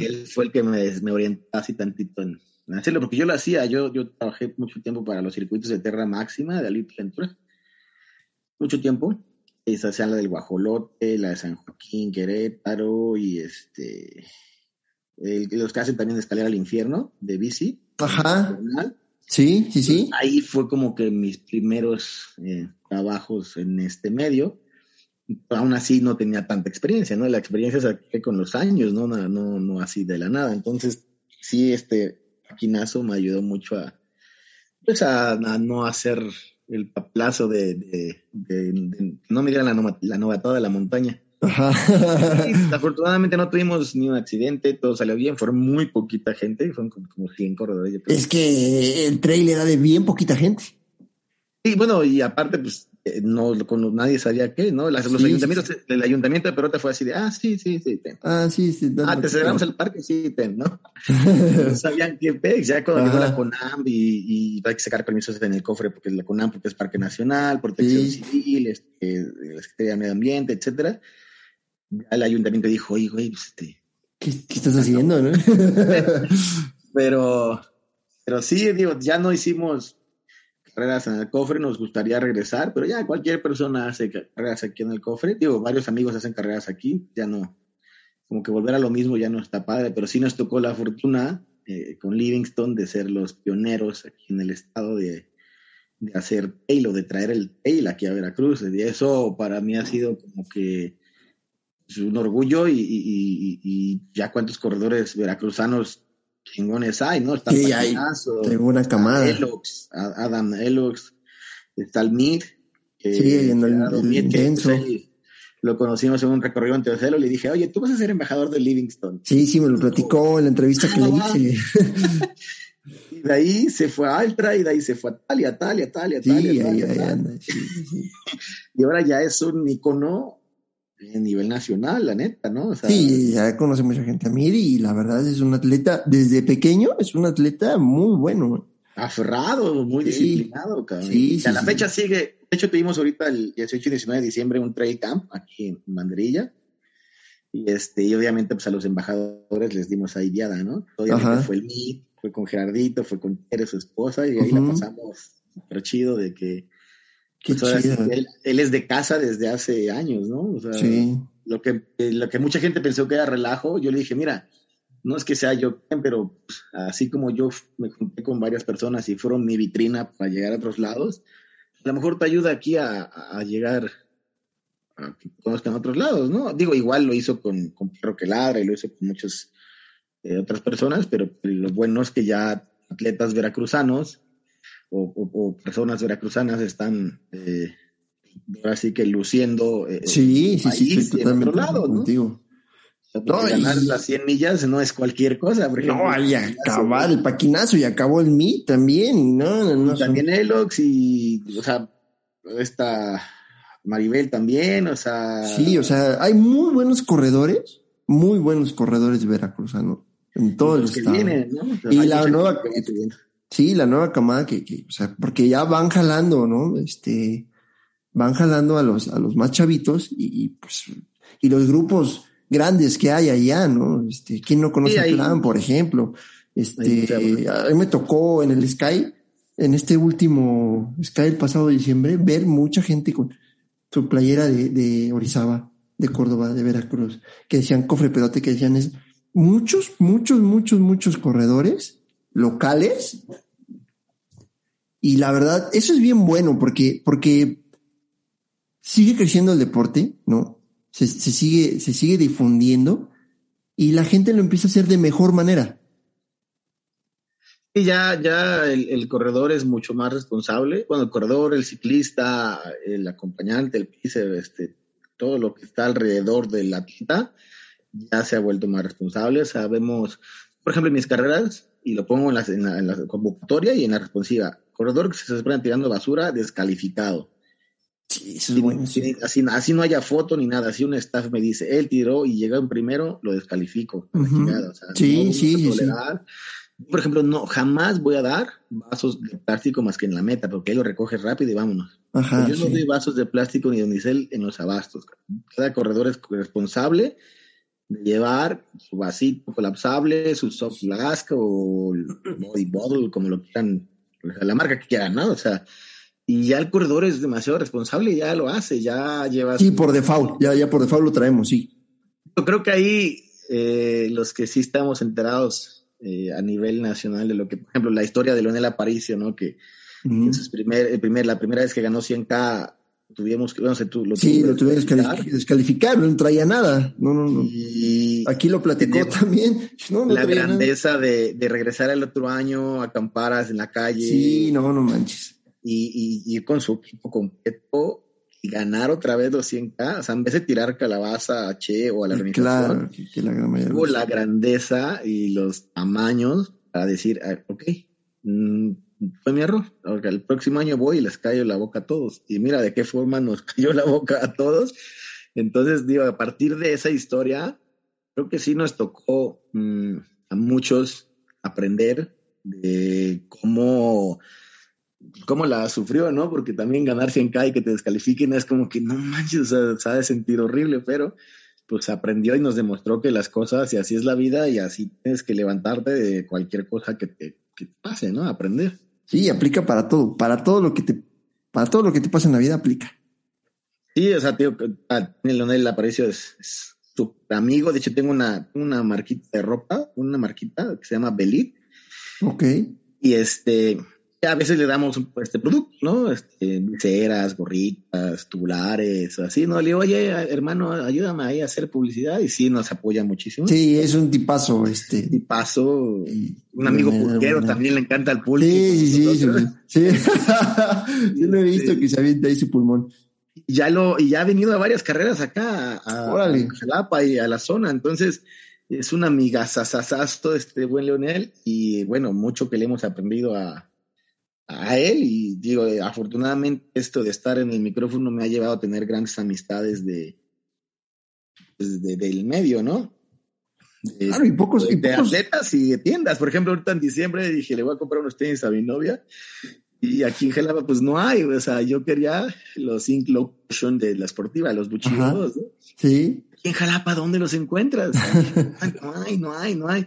Y él fue el que me, me orientó así tantito en, hacerlo, porque yo lo hacía, yo, yo trabajé mucho tiempo para los circuitos de Terra Máxima, de Alip Ventura, mucho tiempo, esa sea la del Guajolote, la de San Joaquín, Querétaro, y este, los que hacen también de escalera al infierno, de bici. Ajá. Sí, sí, sí. Ahí fue como que mis primeros eh, trabajos en este medio. Aún así no tenía tanta experiencia, ¿no? La experiencia se con los años, ¿no? No, no, no así de la nada. Entonces, sí, este, Aquinazo me ayudó mucho a, pues a, no hacer el paplazo de, no me la, la novatada de la montaña. Afortunadamente no tuvimos ni un accidente, todo salió bien, fueron muy poquita gente, fueron como, como 100 corredores. Es que el trail era de bien poquita gente. Sí, bueno, y aparte, pues eh, no nadie sabía qué, ¿no? los ayuntamientos, el ayuntamiento de Perota fue así de, ah, sí, sí, sí, ten. Ah, sí, sí. Ah, te celebramos el parque, sí, ten, ¿no? no sabían qué pez, ya cuando llegó la CONAM y, y, hay que sacar permisos en el cofre porque la CONAM porque es Parque Nacional, Protección Civil, este, la Secretaría de Medio Ambiente, etcétera. El ayuntamiento dijo, oye, güey, pues este. ¿Qué, qué estás haciendo, no? pero, pero sí, digo, ya no hicimos carreras en el cofre, nos gustaría regresar, pero ya cualquier persona hace carreras aquí en el cofre. Digo, varios amigos hacen carreras aquí, ya no, como que volver a lo mismo ya no está padre, pero sí nos tocó la fortuna eh, con Livingston de ser los pioneros aquí en el estado de, de hacer tail o de traer el tail aquí a Veracruz. Y eso para mí ha sido como que pues, un orgullo y, y ya cuántos corredores veracruzanos chingones hay, ¿no? Está sí, hay, tengo una camada. Adam Elox, está el Mid. sí, en el, denso. lo conocimos en un recorrido en Teocelo, le dije, oye, tú vas a ser embajador de Livingston. Sí, sí, me lo platicó en la entrevista que le hice. y de ahí se fue a Altra, y de ahí se fue a Talia, Talia, Talia, Talia. Sí, anda. y ahora ya es un icono a nivel nacional, la neta, ¿no? sí, ya conoce mucha gente a Miri y la verdad es un atleta, desde pequeño es un atleta muy bueno. Aferrado, muy disciplinado, cabrón. Sí, a la fecha sigue, de hecho tuvimos ahorita el 18 y 19 de diciembre un trail camp aquí en Banderilla. Y este, y obviamente pues a los embajadores les dimos ahí diada, ¿no? Obviamente fue el MIT, fue con Gerardito, fue con Tere, su esposa, y ahí la pasamos súper chido de que pues él, es de casa desde hace años, ¿no? O sea, lo, que, lo que mucha gente pensó que era relajo, yo le dije, mira, no es que sea yo, pero pues, así como yo me junté con varias personas y fueron mi vitrina para llegar a otros lados, a lo mejor te ayuda aquí a, llegar a que conozcan otros lados, ¿no? Digo, igual lo hizo con, con Perro que Ladra y lo hizo con muchas eh, otras personas, pero lo bueno es que ya atletas veracruzanos o, personas veracruzanas están eh, así que luciendo eh, sí, sí, sí, totalmente lado, contigo. No, ganar las 100 millas no es cualquier cosa. Por ejemplo, no, y acabar el paquinazo y acabó el MI también. No, no, También Elox y, o sea, esta Maribel también, o sea. Sí, o sea, hay muy buenos corredores, muy buenos corredores de Veracruz, ¿no? En todo el estado. Y la nueva, sí, la nueva camada que, que, o sea, porque ya van jalando, ¿no? Este, van jalando a los, a los más chavitos y, y pues, y los grupos grandes que hay allá, ¿no? Este, ¿quién no conoce a Plan, por ejemplo? Este, a mí me tocó en el Sky, en este último Sky el pasado diciembre, ver mucha gente con su playera de, de Orizaba, de Córdoba, de Veracruz, que decían cofre pedote, que decían es, muchos, muchos, muchos, muchos corredores locales. Y la verdad, eso es bien bueno porque, porque sigue creciendo el deporte, ¿no? se, sigue, se sigue difundiendo y la gente lo empieza a hacer de mejor manera. Y ya, ya el, corredor es mucho más responsable. Bueno, el corredor, el ciclista, el acompañante, el piso, este, todo lo que está alrededor del atleta, ya se ha vuelto más responsable. Sabemos, por ejemplo, en mis carreras, y lo pongo en la, en la, convocatoria y en la responsiva, corredor que se espera tirando basura, descalificado. Sí, eso es bueno. así, así, no haya foto ni nada. Si un staff me dice, él tiró y llegó en primero, lo descalifico. sí, sí, sí, Por ejemplo, no, jamás voy a dar vasos de plástico más que en la meta, porque él lo recoge rápido y vámonos. Ajá, yo no doy vasos de plástico ni de unicel en los abastos. Cada corredor es responsable de llevar su vasito colapsable, su soft flask o body bottle, como lo quieran, la marca que quieran, ¿no? O sea, y ya el corredor es demasiado responsable, ya lo hace, ya lleva. Sí, por default, ya, ya por default lo traemos, sí. Yo creo que ahí eh, los que sí estamos enterados eh, a nivel nacional de lo que, por ejemplo, la historia de Leonel Aparicio, ¿no? Que primer, el primer, la primera vez que ganó 100K, tuvimos que, no sé, tú lo Sí, lo tuvimos que descalificar, no traía nada. No, no, no. Y Aquí lo platicó también. la grandeza de, de, regresar el otro año, acamparas en la calle. Sí, no, no manches y, ir con su equipo completo y ganar otra vez los 100K, o sea, en vez de tirar calabaza a Che o a la organización, claro, tuvo la grandeza y los tamaños para decir, ah, ok, mm, fue mi error, el próximo año voy y les cayó la boca a todos. Y mira de qué forma nos cayó la boca a todos. Entonces, digo, a partir de esa historia, creo que sí nos tocó mm, a muchos aprender de cómo cómo la sufrió, ¿no? Porque también ganar 100K y que te descalifiquen es como que no manches, o sea, se ha de sentir horrible, pero pues aprendió y nos demostró que las cosas, y así es la vida, y así tienes que levantarte de cualquier cosa que te, pase, ¿no? Aprender. Sí, aplica para todo, para todo lo que te, para todo lo que te pasa en la vida aplica. Sí, o sea, tío, ah, Leonel Aparicio es, es su amigo, de hecho tengo una, una marquita de ropa, una marquita que se llama Belit. Ok. Y este, a veces le damos este producto, ¿no? Este, viseras, gorritas, tubulares, así, ¿no? Le digo, oye, hermano, ayúdame ahí a hacer publicidad y sí, nos apoya muchísimo. Sí, es un tipazo, este. Tipazo, un amigo pulquero también le encanta el pulque. Sí, sí, sí, sí. Yo lo he visto que se avienta ahí su pulmón. Ya lo, y ya ha venido a varias carreras acá, a, a Jalapa y a la zona, entonces, es una amiga sasasasto este buen Leonel y bueno, mucho que le hemos aprendido a, a él y digo, afortunadamente esto de estar en el micrófono me ha llevado a tener grandes amistades de, pues, del medio, ¿no? De, claro, y pocos, de, atletas y de tiendas. Por ejemplo, ahorita en diciembre dije, le voy a comprar unos tenis a mi novia y aquí en Jalapa pues no hay, o sea, yo quería los Ink Lotion de la esportiva, los buchillos, ¿no? Sí. Aquí en Jalapa, ¿dónde los encuentras? no hay, no hay, no hay.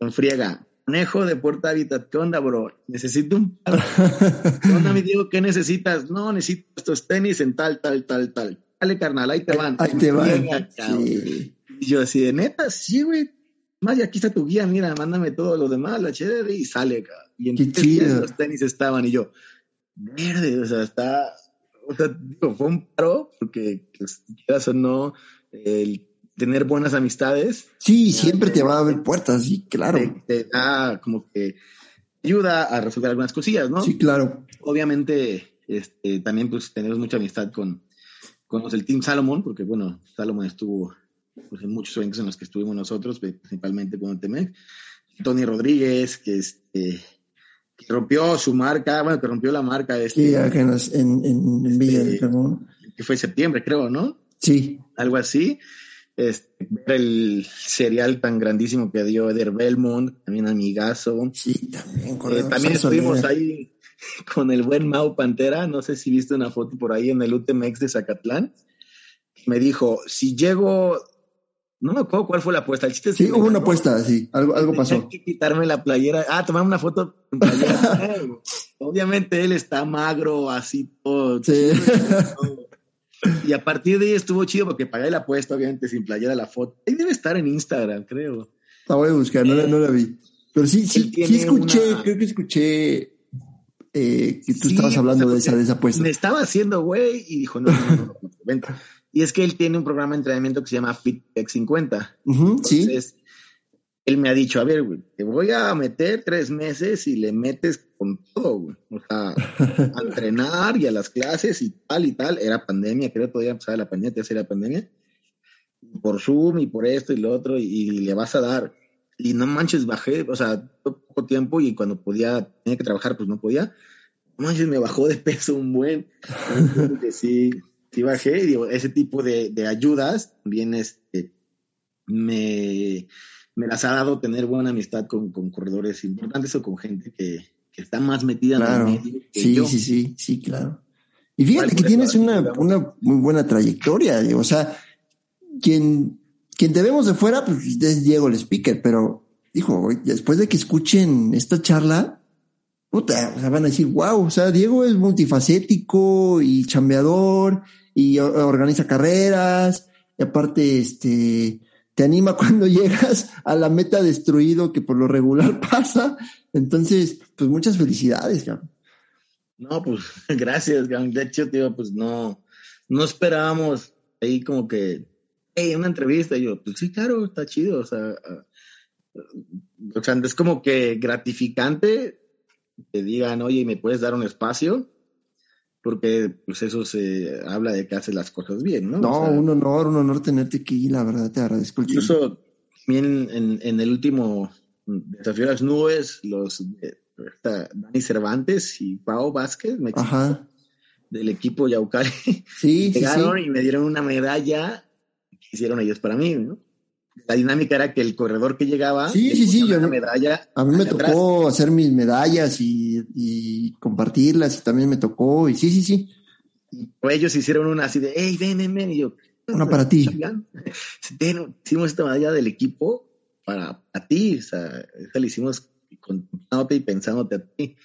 Con friega, conejo de Puerta Habitat. ¿Qué onda, bro? Necesito un par. ¿Qué onda, mi Diego? ¿Qué necesitas? No, necesito estos tenis en tal, tal, tal, tal. Dale, carnal, ahí te van. Ahí te van. Y yo así de neta, sí, güey. Más, y aquí está tu guía, mira, mándame todo lo demás, la chévere, y sale, cabrón. Y en los tenis estaban, y yo, verde, o sea, está, o sea, digo, fue un paro, porque, pues, quieras o no, el tener buenas amistades. Sí, siempre te va a abrir puertas, sí, claro. Te, da como que ayuda a resolver algunas cosillas, ¿no? Sí, claro. Obviamente, este, también pues tenemos mucha amistad con, con los del Team Salomon, porque bueno, Salomon estuvo pues, en muchos eventos en los que estuvimos nosotros, principalmente con Temex. Tony Rodríguez, que, este, que rompió su marca, bueno, que rompió la marca. Este, sí, en, en, en Villa este, Que fue septiembre, creo, ¿no? Sí. Algo así. Este, ver el serial tan grandísimo que dio Eder Belmont, también amigazo. Sí, también. Eh, también estuvimos ahí con el buen Mau Pantera, no sé si viste una foto por ahí en el UTMX de Zacatlán. Me dijo, si llego, no me acuerdo cuál fue la apuesta. El chiste sí, hubo una apuesta, sí, algo, algo pasó. que quitarme la playera. Ah, tomar una foto en playera. Obviamente él está magro, así todo. Sí. Todo. Y a partir de ahí estuvo chido porque pagué la apuesta, obviamente, sin playera la foto. Ahí debe estar en Instagram, creo. La voy a buscar, no, la, no la vi. Pero sí, sí, sí escuché, una... creo que escuché eh, que tú sí, estabas hablando o sea, de esa, de esa apuesta. Me estaba haciendo güey y dijo, no, no, no, no, no vente. Y es que él tiene un programa de entrenamiento que se llama FitTech 50. Uh -huh, Entonces, sí. Él me ha dicho, a ver, güey, te voy a meter tres meses y le metes con todo, güey. O sea, a entrenar y a las clases y tal y tal. Era pandemia, creo todavía empezaba la pandemia, te la pandemia. Por Zoom y por esto y lo otro, y, y, le vas a dar. Y no manches, bajé, o sea, poco tiempo y cuando podía, tenía que trabajar, pues no podía. No manches, me bajó de peso un buen. sí, sí bajé. Y digo, ese tipo de, de ayudas también este, me, me las ha dado tener buena amistad con, con corredores importantes o con gente que, que está más metida claro. en el medio que sí, yo. sí, sí, sí, claro. Y fíjate que tienes una, una muy buena trayectoria, o sea, quien, quien te vemos de fuera, pues es Diego el speaker, pero, dijo, después de que escuchen esta charla, puta, o sea, van a decir, wow, o sea, Diego es multifacético y chambeador y organiza carreras, y aparte, este, te anima cuando llegas a la meta destruido que por lo regular pasa. Entonces, pues muchas felicidades, cabrón. No, pues gracias, cabrón. De hecho, tío, pues no, no esperábamos ahí como que, hey, una entrevista. Y yo, pues sí, claro, está chido. O sea, o sea, es como que gratificante que digan, oye, ¿me puedes dar un espacio? Porque pues eso se habla de que haces las cosas bien, ¿no? No, o sea, un honor, un honor tenerte aquí, la verdad te agradezco. Incluso también en, en, el último desafío de las nubes, los eh, Dani Cervantes y Pau Vázquez, me del equipo Yaucari, sí, llegaron sí, sí. y me dieron una medalla que hicieron ellos para mí, ¿no? La dinámica era que el corredor que llegaba, sí, sí, sí, yo, medalla a mí me tocó atrás. hacer mis medallas y, y, compartirlas y también me tocó y sí, sí, sí. Y ellos hicieron una así de, hey, ven, ven, ven, y yo, una para ti. Hicimos esta medalla del equipo para a ti, o sea, esta la hicimos contándote y pensándote a ti.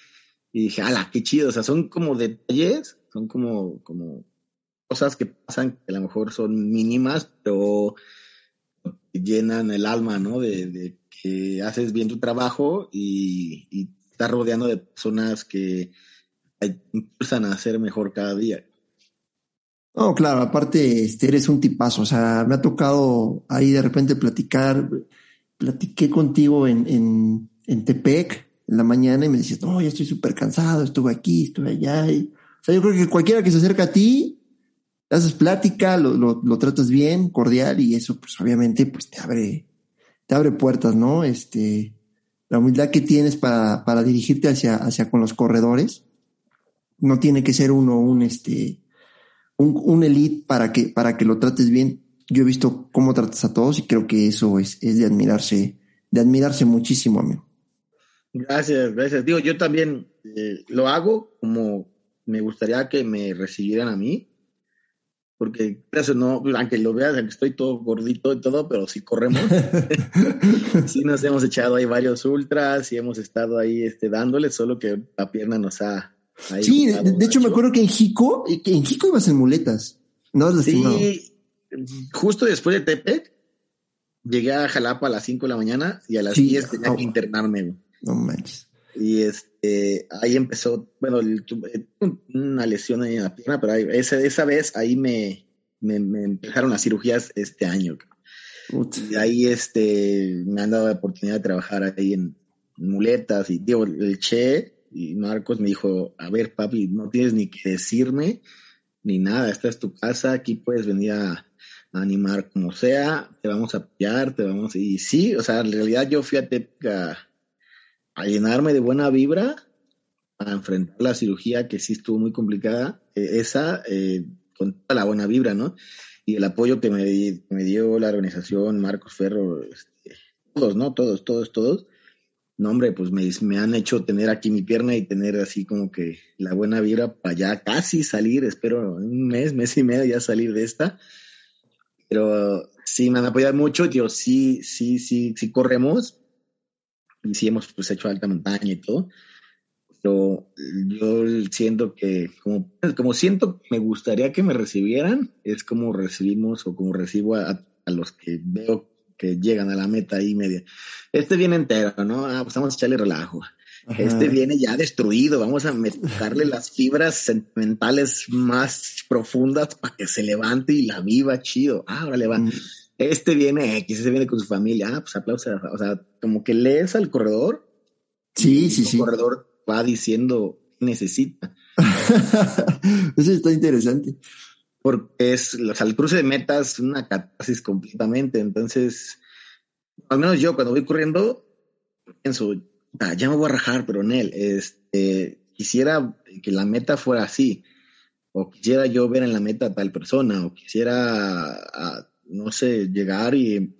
Y dije, ala, qué chido, o sea, son como detalles, son como, como cosas que pasan que a lo mejor son mínimas, pero llenan el alma, ¿no? De, de que haces bien tu trabajo y, y, estás rodeando de personas que impulsan a ser mejor cada día. No, claro, aparte este, eres un tipazo, o sea, me ha tocado ahí de repente platicar, platiqué contigo en, en, en Tepec en la mañana y me decías, no, ya estoy súper cansado, estuve aquí, estuve allá. Y, o sea, yo creo que cualquiera que se acerca a ti, haces plática, lo, lo, lo, tratas bien, cordial, y eso, pues obviamente, pues te abre, te abre puertas, ¿no? Este, la humildad que tienes para, para dirigirte hacia, hacia con los corredores, no tiene que ser uno un, este, un, un elite para que, para que lo trates bien. Yo he visto cómo tratas a todos y creo que eso es, es de admirarse, de admirarse muchísimo, amigo. Gracias, gracias. Digo, yo también eh, lo hago como me gustaría que me recibieran a mí porque eso no, aunque lo veas, aunque estoy todo gordito y todo, pero sí corremos. sí nos hemos echado ahí varios ultras y hemos estado ahí este, dándole, solo que la pierna nos ha... sí, de, de hecho me acuerdo que en Jico, que en Jico ibas en muletas. No has lastimado. Sí, justo después de Tepec, llegué a Jalapa a las 5 de la mañana y a las sí, 10 tenía oh, que internarme. No manches. Y este, ahí empezó, bueno, una lesión ahí en la pierna, pero ahí, esa, esa vez ahí me, me, me, empezaron las cirugías este año. Uf. Y ahí este, me han dado la oportunidad de trabajar ahí en muletas y digo, el Che y Marcos me dijo, a ver papi, no tienes ni que decirme ni nada, esta es tu casa, aquí puedes venir a animar como sea, te vamos a apoyar, te vamos, y sí, o sea, en realidad yo fui a a, llenarme de buena vibra, a enfrentar la cirugía que sí estuvo muy complicada, e, esa, eh, con toda la buena vibra, ¿no? Y el apoyo que me, me dio la organización, Marcos Ferro, este, todos, ¿no? Todos, todos, todos. No, hombre, pues me, me han hecho tener aquí mi pierna y tener así como que la buena vibra para ya casi salir, espero un mes, mes y medio ya salir de esta pero sí me han apoyado mucho, tío, sí, sí, sí, sí corremos y sí hemos pues hecho alta montaña y todo, pero yo siento que, como, como siento me gustaría que me recibieran, es como recibimos o como recibo a, los que veo que llegan a la meta ahí media. Este viene entero, ¿no? Ah, pues vamos a echarle relajo. Este viene ya destruido, vamos a meterle las fibras sentimentales más profundas para que se levante y la viva chido. Ah, ahora le va. Mm. Este viene X, este viene con su familia. Ah, pues aplausos. O sea, como que lees al corredor. Sí, sí, sí. El corredor va diciendo necesita. Eso está interesante. Porque es, o sea, el cruce de metas una catarsis completamente. Entonces, al menos yo cuando voy corriendo, pienso, ah, ya me voy a rajar, pero Nel, este, quisiera que la meta fuera así, o quisiera yo ver en la meta a tal persona, o quisiera, ah, no sé, llegar y,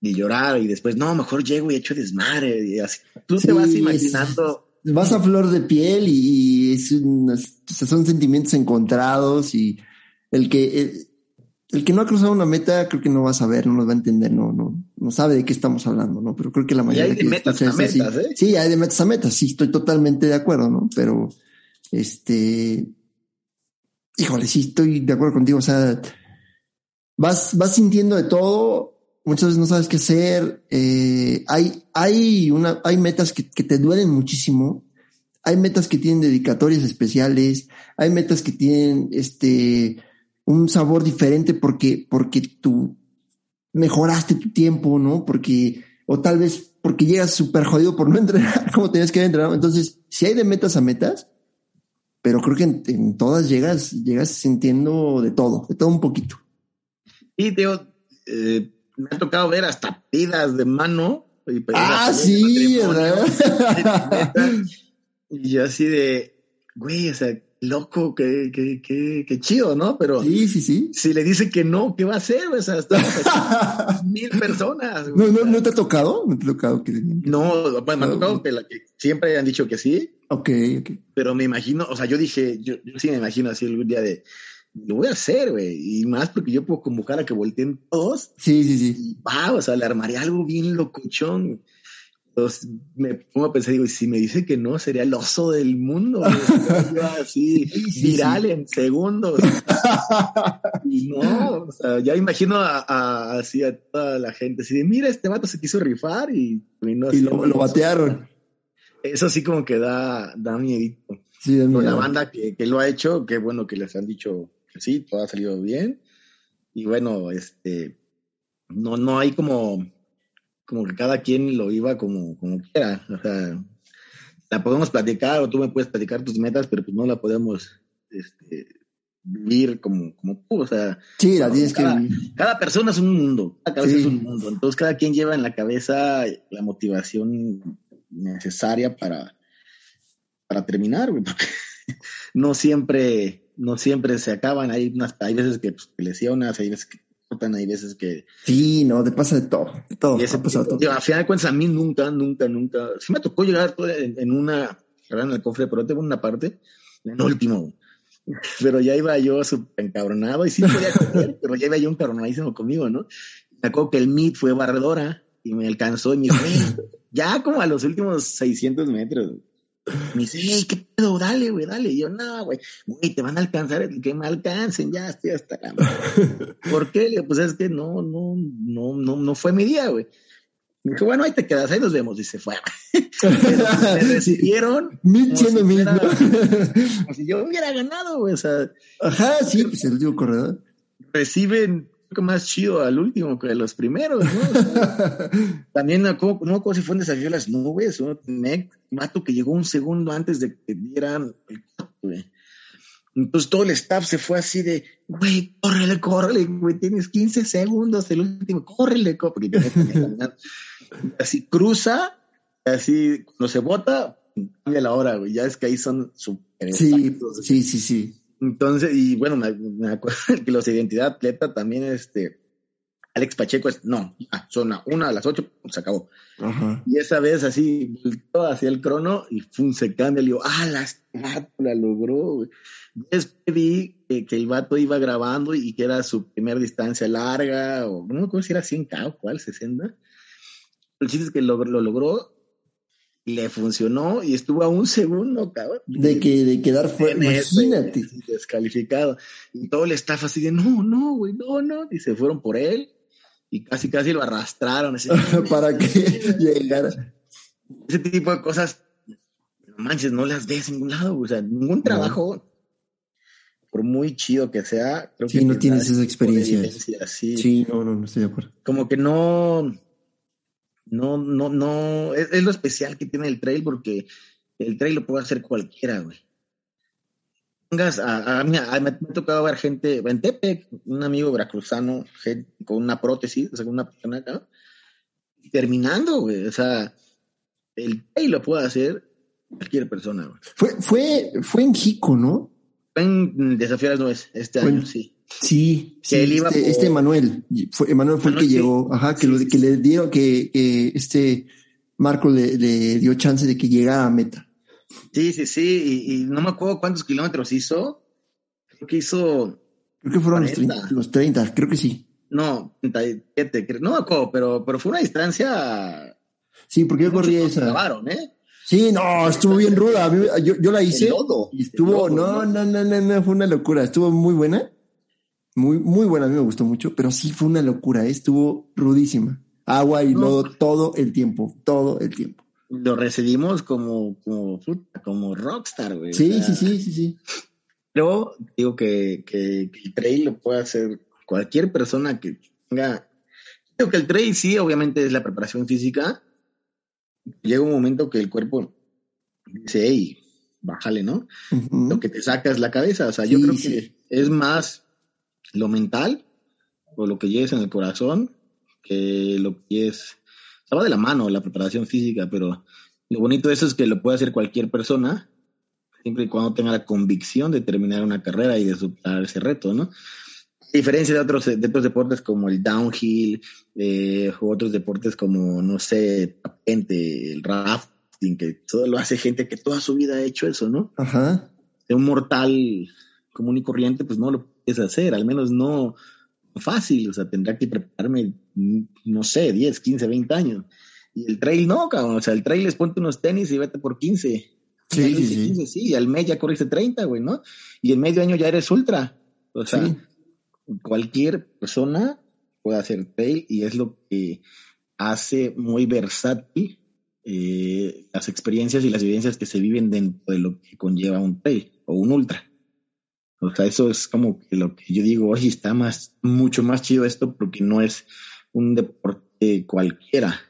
llorar y después, no, mejor llego y echo desmadre, y así. Tú te vas imaginando. vas a flor de piel y es son sentimientos encontrados y el que, el que no ha cruzado una meta, creo que no va a saber, no nos va a entender, no, no, no sabe de qué estamos hablando, ¿no? Pero creo que la mayoría. Y hay de metas a metas, ¿eh? Sí, hay de metas a metas, sí, estoy totalmente de acuerdo, ¿no? Pero, este, híjole, sí, estoy de acuerdo contigo, o sea, vas, vas sintiendo de todo, muchas veces no sabes qué hacer, eh, hay, hay una, hay metas que, te duelen muchísimo, hay metas que tienen dedicatorias especiales, hay metas que tienen, este, un sabor diferente porque, porque tú mejoraste tu tiempo, ¿no? Porque, o tal vez porque llegas súper jodido por no entrenar como tenías que haber entrenado. Entonces, si hay de metas a metas, pero creo que en, todas llegas, llegas sintiendo de todo, de todo un poquito. Y tío, eh, me ha tocado ver hasta pidas de mano. ah, sí, ¿verdad? Y yo así de, güey, o sea, loco, qué, qué, qué, qué chido, ¿no? Pero sí, sí, sí. si le dice que no, ¿qué va a hacer? O sea, mil personas. No, no, ¿No te ha tocado? ¿No te ha tocado que No, pues me ha tocado que, la, que siempre han dicho que sí. Ok, ok. Pero me imagino, o sea, yo dije, yo, yo sí me imagino así algún día de, lo voy a hacer, güey. Y más porque yo puedo convocar a que volteen todos. Sí, sí, sí. Y va, o sea, le armaría algo bien locochón. Entonces me pongo a pensar, digo, si me dice que no, sería el oso del mundo. así, viral en segundos. y no, o sea, ya imagino a, así a toda la gente, así de, mira, este vato se quiso rifar y, y lo, lo, batearon. Eso sí como que da, da miedito. Sí, Con la banda que, que lo ha hecho, qué bueno que les han dicho sí, todo ha salido bien. Y bueno, este, no, no hay como como que cada quien lo iba como, como quiera. O sea, la podemos platicar o tú me puedes platicar tus metas, pero pues no la podemos este, vivir como, como tú. O sea, sí, la tienes cada, que cada persona es un mundo, cada cabeza es un mundo. Entonces cada quien lleva en la cabeza la motivación necesaria para, para terminar, porque no siempre, no siempre se acaban. Hay unas, hay veces que pues, te lesionas, hay veces que hay veces que... Sí, no, te pasa de todo, de todo. Y ese, todo. a final de cuentas, a mí nunca, nunca, nunca... Sí me tocó llegar en, en una... En el cofre, pero tengo una parte, en último. Pero ya iba yo súper encabronado y sí podía comer, pero ya iba yo encabronadísimo conmigo, ¿no? Me acuerdo que el MIT fue barredora y me alcanzó y me dijo, ya como a los últimos 600 metros, me dice, hey, ¿qué pedo? Dale, güey, dale. Y yo, no, güey, güey, te van a alcanzar, que me alcancen, ya estoy hasta acá. ¿Por qué? Pues es que no, no, no, no, no fue mi día, güey. Me dijo, bueno, ahí te quedas, ahí nos vemos. Y se fue. me recibieron. Mil siendo mil. Como si yo hubiera ganado, güey. O sea, Ajá, sí, pues el último corredor. Reciben más chido al último que a los primeros, ¿no? también, como, no, como si fue un desafío de las nubes, un mato que llegó un segundo antes de que dieran el güey. Entonces todo el staff se fue así de, güey, córrele, córrele, güey, tienes 15 segundos, el último, córrele, córrele. así cruza, así cuando se bota, cambia la hora, güey. Ya es que ahí son súper Sí, sí, sí, sí. Entonces, y bueno, me, me acuerdo que los de identidad atleta también, este, Alex Pacheco es, no, ah, son a una a las ocho, pues, se acabó. Ajá. Y esa vez así, volteó hacia el crono y pum, se cambia. Le digo, ah, la, vato la logró, güey. Después vi que, que el vato iba grabando y que era su primera distancia larga, o no me acuerdo si era 100K o cuál, 60. El chiste es que lo, lo logró, le funcionó y estuvo a un segundo, cabrón. De que de quedar fuera, imagínate. descalificado. Y todo el staff así de, no, no, güey, no, no. Y se fueron por él y casi, casi lo arrastraron. Para que llegara. ese tipo de cosas, no manches, no las ves en ningún lado. O sea, ningún trabajo, por muy chido que sea, creo Sí, que no tienes esa experiencia. sí. Sí, no, no, no estoy de acuerdo. Como que no, no, no, no, es, es lo especial que tiene el trail porque el trail lo puede hacer cualquiera, güey. Vengas a, a, mí- a- me, ha tocado ver gente en Tepec, un amigo veracruzano gente con una prótesis, o sea, con una persona acá, terminando, güey. O sea, el trail lo puede hacer cualquier persona, güey. Fue, fue, fue en Jico, ¿no? Fue en Desafío a las Nueves este Fue en- año, sí. Sí, sí, Que él iba este, por- este Emanuel, fue, Emanuel fue el que sí. llegó, ajá, que, Sí, lo, que le dieron, que, que este Marco le, le dio chance de que llegara a meta. Sí, sí, sí. Y, y no me acuerdo cuántos kilómetros hizo. Creo que hizo Creo que fueron los 40. 30, los 30, creo que sí. No, 37, creo. No me acuerdo, pero, pero fue una distancia. Sí, porque yo corrí esa. grabaron, ¿eh? Sí, no, estuvo bien ruda. Yo, yo la hice El lodo, y estuvo, el no, no, no, no, no, fue una locura. Estuvo muy buena. Muy, muy buena, a mí me gustó mucho, pero sí fue una locura, ¿eh? estuvo rudísima. Agua y No. lodo todo el tiempo, todo el tiempo. Lo recibimos como, como, como rockstar, güey. o Sí, sea, sí, sí, sí, sí. Pero digo que, que, que el trail lo puede hacer cualquier persona que tenga. Digo que el trail sí, obviamente es la preparación física. Llega un momento que el cuerpo dice, hey, bájale, ¿no? Ujú. Lo que te saca es la cabeza. O sea, yo Sí, creo sí. que es más lo mental o lo que lleves en el corazón que lo que es. Se va de la mano la preparación física, pero lo bonito de eso es que lo puede hacer cualquier persona, siempre y cuando tenga la convicción de terminar una carrera y de superar ese reto, ¿no? A diferencia de otros, de otros deportes como el downhill, eh, u otros deportes como, no sé, patente, el rafting, que todo lo hace gente que toda su vida ha hecho eso, ¿no? Ajá. de un mortal común y corriente, pues no lo puedes hacer, al menos no fácil, o sea, tendrá que prepararme, mm, no sé, 10, 15, 20 años. Y el trail no, cabrón, o sea, el trail es ponte unos tenis y vete por 15. Sí, sí, sí. 15, sí, y al mes ya corriste 30, güey, ¿no? Y en medio año ya eres ultra. O sea, Sí. cualquier persona puede hacer trail y es lo que hace muy versátil eh, las experiencias y las vivencias que se viven dentro de lo que conlleva un trail o un ultra. O sea, eso es como que lo que yo digo, oye, está más, mucho más chido esto porque no es un deporte cualquiera.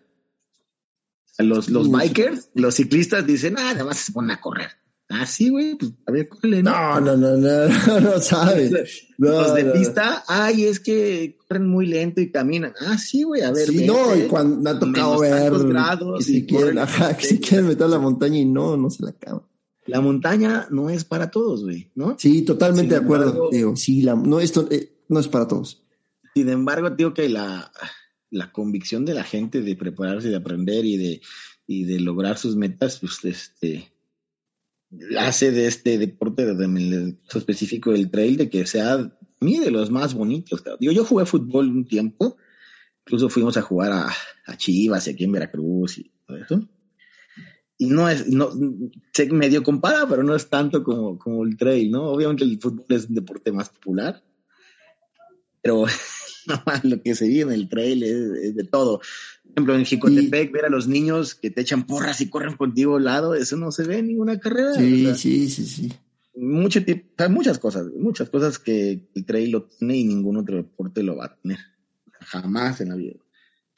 O sea, los, los bikers, los ciclistas dicen, ah, además se ponen a correr. Ah, sí, güey, pues a ver, córrele, No, no, no, no, no, no sabe. No, los de no. pista, ay, es que corren muy lento y caminan. Ah, sí, güey, a ver. Sí, no, y cuando me ha tocado ver grados que y quieren, corren ajá, que quieren meter a la montaña y no, no se la acaban. La montaña no es para todos, güey, ¿no? Sí, totalmente Sin de acuerdo. embargo- Digo, sí, la, no, esto eh, no es para todos. Sin embargo, digo que la, la convicción de la gente de prepararse, de aprender y de, y de lograr sus metas, pues este hace de este deporte de, de- específico del trail de que sea a mí de los más bonitos. Digo, yo jugué fútbol un tiempo, incluso fuimos a jugar a, a Chivas y aquí en Veracruz y todo eso. Y no es, no, se medio compara, pero no es tanto como, como el trail, ¿no? Obviamente el fútbol es un deporte más popular, pero no, lo que se vive en el trail es, es de todo. Por ejemplo, en Jicotepec, ver a los niños que te echan porras y corren contigo al lado, eso no se ve en ninguna carrera. Sí, o sea, sí, sí, sí. mucho muchas cosas, muchas cosas que el trail lo tiene y ningún otro deporte lo va a tener. Jamás en la vida.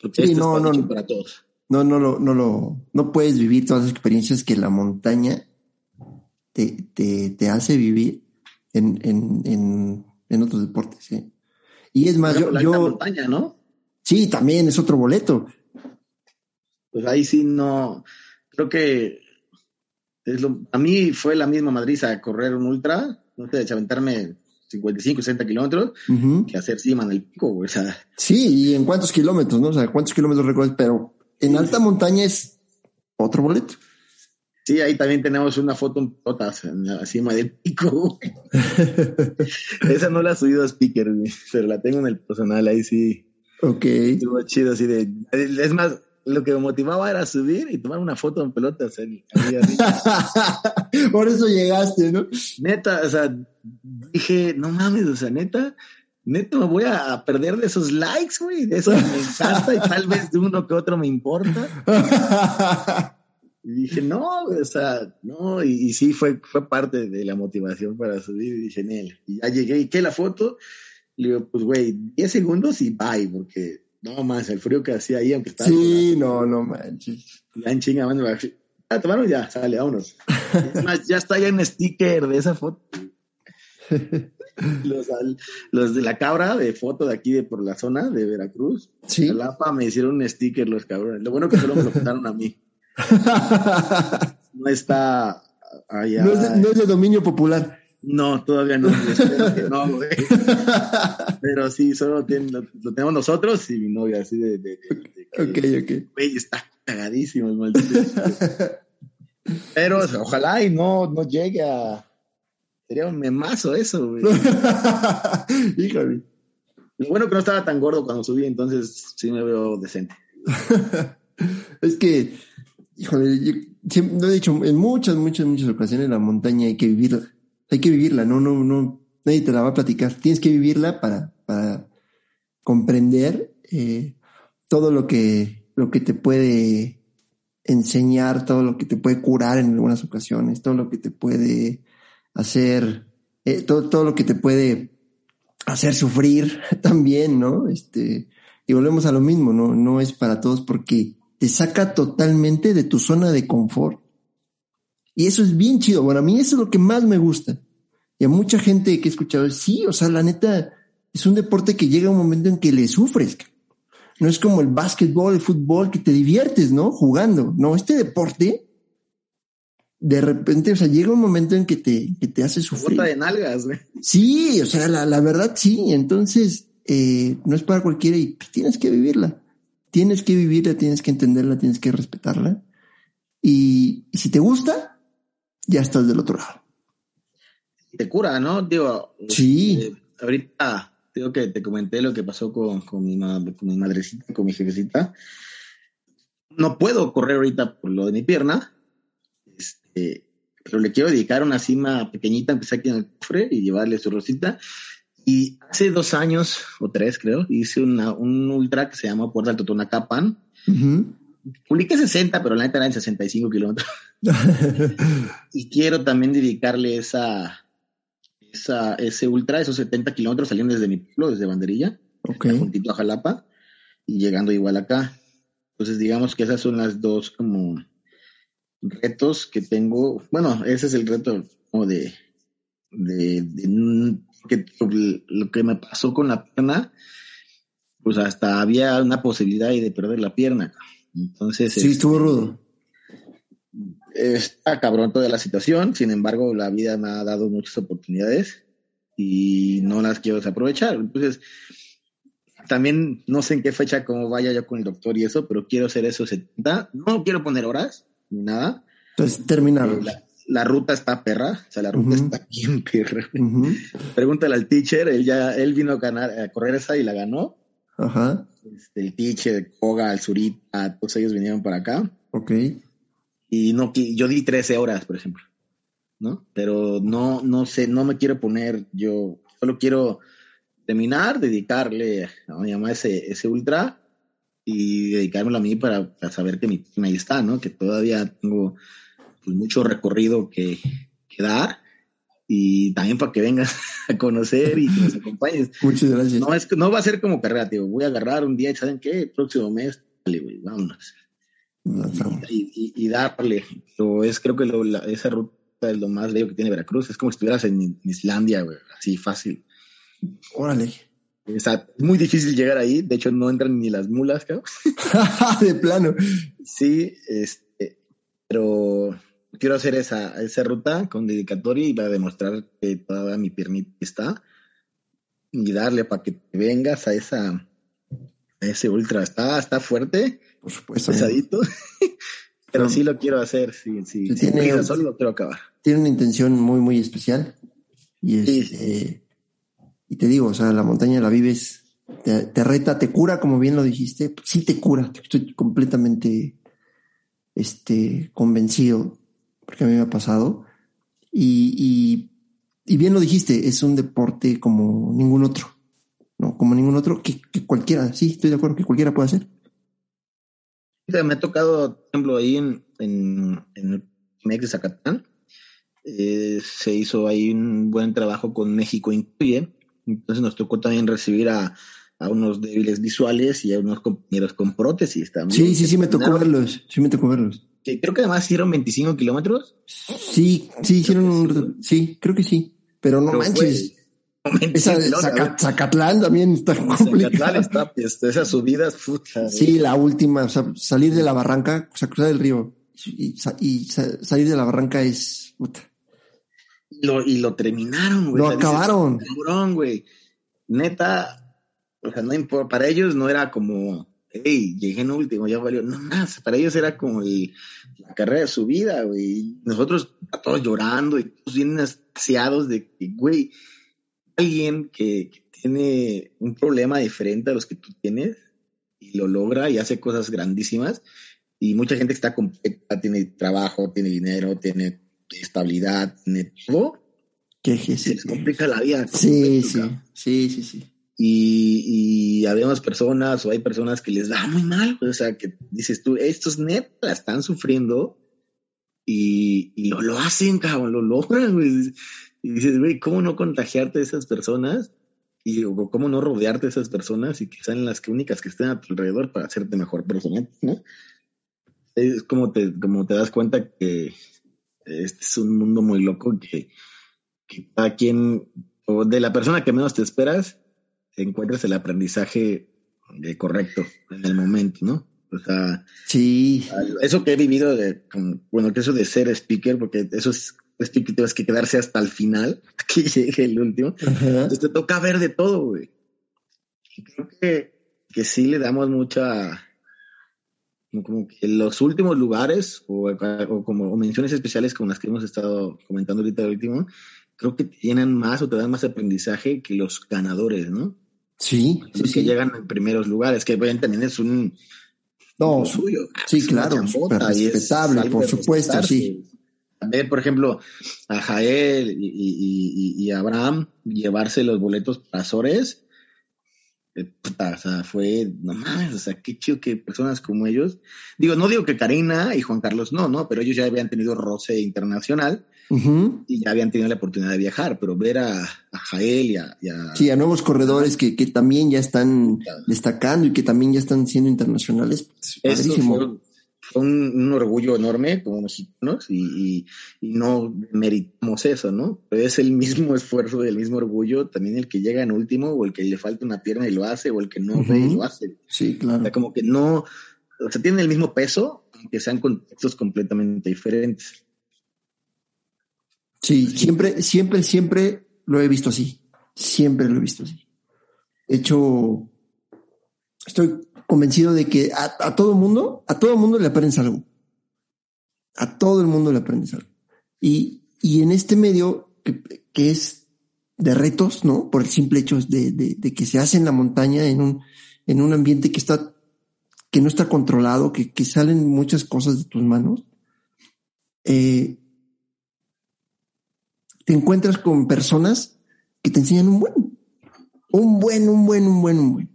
Porque Sí, esto no, está no. hecho para todos. No, no lo, no lo, no puedes vivir todas las experiencias que la montaña te, te, te hace vivir en, en, en, en otros deportes, ¿sí? Y es más, yo, la yo montaña, ¿no? sí, también es otro boleto. Pues ahí sí no, creo que es lo, a mí fue la misma madriza correr un ultra, no sé, aventarme 55, 60 kilómetros, Ujú. que hacer cima en el pico, güey. O sea, Sí, y en cuántos kilómetros, ¿no? O sea, cuántos kilómetros recorres, pero en alta montaña es otro boleto. sí, ahí también tenemos una foto en pelotas en la cima del pico. Esa no la he subido a speaker, pero la tengo en el personal, ahí sí. Ok. Estuvo chido, así de. Es más, lo que me motivaba era subir y tomar una foto en pelotas. ahí- ahí arriba. Por eso llegaste, ¿no? neta, o sea, dije, no mames, o sea, neta, neta me voy a perder de esos likes, güey, de eso que me encanta y tal vez de uno que otro me importa. Y dije, no, o sea, no, y, y sí fue, fue parte de la motivación para subir. Y dije, Nel, y ya llegué, ¿y qué la foto? Le digo, pues, güey, 10 segundos y bye, porque no más, el frío que hacía ahí, aunque estaba. sí, no, no manches. Ya en chinga, mano, ah, tomaron ya, sale, vámonos. Es más, ya está ya en sticker de esa foto. Los, de la cabra de foto de aquí de por la zona de Veracruz, Sí. Jalapa, me hicieron un sticker los cabrones. Lo bueno que solo me lo contaron a mí. No está allá. No es, de, no es de dominio popular. No, todavía no. y espero que no, güey. Pero sí, solo tiene- lo, lo tenemos nosotros y mi novia, así de, de- de- de Ok, ok. güey, está cagadísimo el maldito. Pero o sea, ojalá y no, no llegue a. Sería un memazo eso, güey. Híjole. Bueno que no estaba tan gordo cuando subí, entonces sí me veo decente. Es que, híjole, yo siempre lo he dicho en muchas, muchas, muchas ocasiones, la montaña hay que vivirla. Hay que vivirla, no, no, no, nadie te la va a platicar. Tienes que vivirla para, para comprender eh, todo lo que, lo que te puede enseñar, todo lo que te puede curar en algunas ocasiones, todo lo que te puede hacer, eh, todo, todo lo que te puede hacer sufrir también, ¿no? Este, y volvemos a lo mismo, ¿no? No es para todos porque te saca totalmente de tu zona de confort. Y eso es bien chido. Bueno, a mí eso es lo que más me gusta. Y a mucha gente que he escuchado, sí, o sea, la neta, es un deporte que llega un momento en que le sufres. No es como el básquetbol, el fútbol, que te diviertes, ¿no? Jugando. No, este deporte, de repente, o sea, llega un momento en que te, que te hace sufrir. Bota de nalgas, güey. Sí, o sea, la, la verdad sí. Entonces, eh, no es para cualquiera y pues, tienes que vivirla. Tienes que vivirla, tienes que entenderla, tienes que respetarla. Y, y si te gusta, ya estás del otro lado. Te cura, ¿no? Digo, Sí. eh, ahorita, digo que te comenté lo que pasó con, con, mi, con mi madrecita, con mi jefecita. No puedo correr ahorita por lo de mi pierna, este, pero le quiero dedicar una cima pequeñita, empecé aquí en el cofre y llevarle su rosita. Y hace dos años o tres, creo, hice una, un ultra que se llama Puerta del Totonacapan. Ujú. Publiqué 60, pero la neta eran 65 kilómetros. Y quiero también dedicarle esa, esa, ese ultra, esos 70 kilómetros saliendo desde mi pueblo, desde Banderilla, ok. juntito a Jalapa, y llegando igual acá. Entonces, digamos que esas son las dos como retos que tengo. Bueno, ese es el reto como de, de, de que lo que me pasó con la pierna, pues hasta había una posibilidad de perder la pierna. Entonces, Sí, estuvo rudo. está cabrón toda la situación, sin embargo, la vida me ha dado muchas oportunidades y no las quiero desaprovechar. Entonces, también no sé en qué fecha, cómo vaya yo con el doctor y eso, pero quiero hacer esos 70. No quiero poner horas ni nada. Entonces, terminaron. Eh, La, la ruta está perra, o sea, la ruta Ujú. está bien perra. Pregúntale al teacher, él ya, él vino a ganar, a correr esa y la ganó. Ajá. Este, el teacher, Koga, el Zurita, todos ellos vinieron para acá. Ok. y no yo di 13 horas, por ejemplo, ¿no? Pero no, no sé, no me quiero poner, yo solo quiero terminar, dedicarle a mi mamá ese, ese ultra y dedicármelo a mí para, para saber que mi team ahí está, ¿no? Que todavía tengo pues, mucho recorrido que, que dar y también para que vengas a conocer y que nos acompañes. Muchas gracias. No, es, no va a ser como carrera, tío. Voy a agarrar un día y ¿saben qué? El próximo mes, dale, güey, vámonos y, y- y darle. Es creo que lo- la- esa ruta es lo más bello que tiene Veracruz. Es como si estuvieras en Islandia, güey, así fácil. Órale. O sea, es muy difícil llegar ahí. De hecho, no entran ni las mulas, cabrón. de plano. Sí, este, pero quiero hacer esa, esa ruta con dedicatoria y va a demostrar que toda mi piernita está y darle para que te vengas a esa a ese ultra. Está, está fuerte, Por supuesto. pesadito, pero sí lo quiero hacer. Sí, sí, sin tiene- solo lo quiero acabar. Tiene una intención muy, muy especial. Y, Sí. este, y te digo, o sea, la montaña la vives, te, reta, te cura, como bien lo dijiste. Sí te cura, estoy completamente este, convencido, porque a mí me ha pasado. Y, y, bien lo dijiste, es un deporte como ningún otro. ¿no? Como ningún otro, que, cualquiera, sí, estoy de acuerdo, que cualquiera puede hacer. Me ha tocado, por ejemplo, ahí en, en, en el MEX de Zacatán, eh, se hizo ahí un buen trabajo con México Incluye. Entonces nos tocó también recibir a, a unos débiles visuales y a unos compañeros con prótesis también. Sí, sí, sí, me tocó verlos, sí me tocó verlos. que creo que además hicieron 25 kilómetros. Sí, sí, hicieron un... Sí, creo que sí. Pero no Pero, manches. güey, 25 Esa Zaca- Zacatlán también está güey. Zacatlán complicada. está, pues, esas subidas, puta. Sí, la última, o sea, salir de la barranca, o sea, cruzar el río y, sa- y sa- salir de la barranca es puta. Lo, y lo terminaron, güey. Lo acabaron. Cabrón, güey. Neta, o sea, no importa, para ellos no era como, hey, llegué en último, ya valió. No más, para ellos era como el- la carrera de su vida, güey. Nosotros a todos llorando y todos bien ansiados de que, güey, alguien que, que tiene un problema diferente a los que tú tienes y lo logra y hace cosas grandísimas. Y mucha gente que está completa, tiene trabajo, tiene dinero, tiene estabilidad, todo, Que se les complica la vida. sí, sí, sí, sí, sí. Y, y habemos personas o hay personas que les da muy mal, o sea, que dices tú, estos neta la están sufriendo y, y lo, lo hacen, cabrón, lo logran, güey. Y dices, güey, ¿cómo no contagiarte de esas personas? Y o cómo no rodearte de esas personas y que sean las que únicas que estén a tu alrededor para hacerte mejor persona, ¿no? Es como te, como te das cuenta que este es un mundo muy loco que, que cada quien, o de la persona que menos te esperas, encuentres el aprendizaje eh, correcto en el momento, ¿no? O sea, Sí, eso que he vivido de, bueno, que eso de ser speaker, porque eso es speaker, tienes que quedarse hasta el final, que llegue el último. Entonces te toca ver de todo, güey. Y creo que, que sí le damos mucha, como- que los últimos lugares o, o como o menciones especiales como las que hemos estado comentando ahorita último, creo que te llenan más o te dan más aprendizaje que los ganadores, ¿no? sí, sí, Los que sí. llegan en primeros lugares, que bueno, también es un No, suyo. sí, Es claro, respetable, por supuesto, respetarse. sí. Ver, por ejemplo, a Jael y, y, y, y a Abraham llevarse los boletos para Azores, eh, puta, o sea, fue, no mames, o sea, qué chido que personas como ellos, digo, no digo que Karina y Juan Carlos no, no, pero ellos ya habían tenido roce internacional y ya habían tenido la oportunidad de viajar, pero ver a, a Jael y a, y a- Sí, a nuevos corredores que, que también ya están destacando y que también ya están siendo internacionales. pues, Eso fue, fue un, un orgullo enorme como mexicanos y, y, y no meritamos eso, ¿no? Pero es el mismo esfuerzo y el mismo orgullo también el que llega en último o el que le falta una pierna y lo hace o el que no ve y lo hace. Sí, O claro. sea, como que no, o sea, tienen el mismo peso, aunque sean contextos completamente diferentes. Sí, siempre, siempre, siempre lo he visto así. Siempre lo he visto así. De hecho, estoy convencido de que a, todo mundo, a todo mundo le aprendes algo. A todo el mundo le aprendes algo. Y, y en este medio, que, es de retos, ¿no? Por el simple hecho de, de, de que se hace en la montaña, en un, en un ambiente que está, que no está controlado, que, que salen muchas cosas de tus manos. Eh, te encuentras con personas que te enseñan un buen, un buen, un buen, un buen, un buen.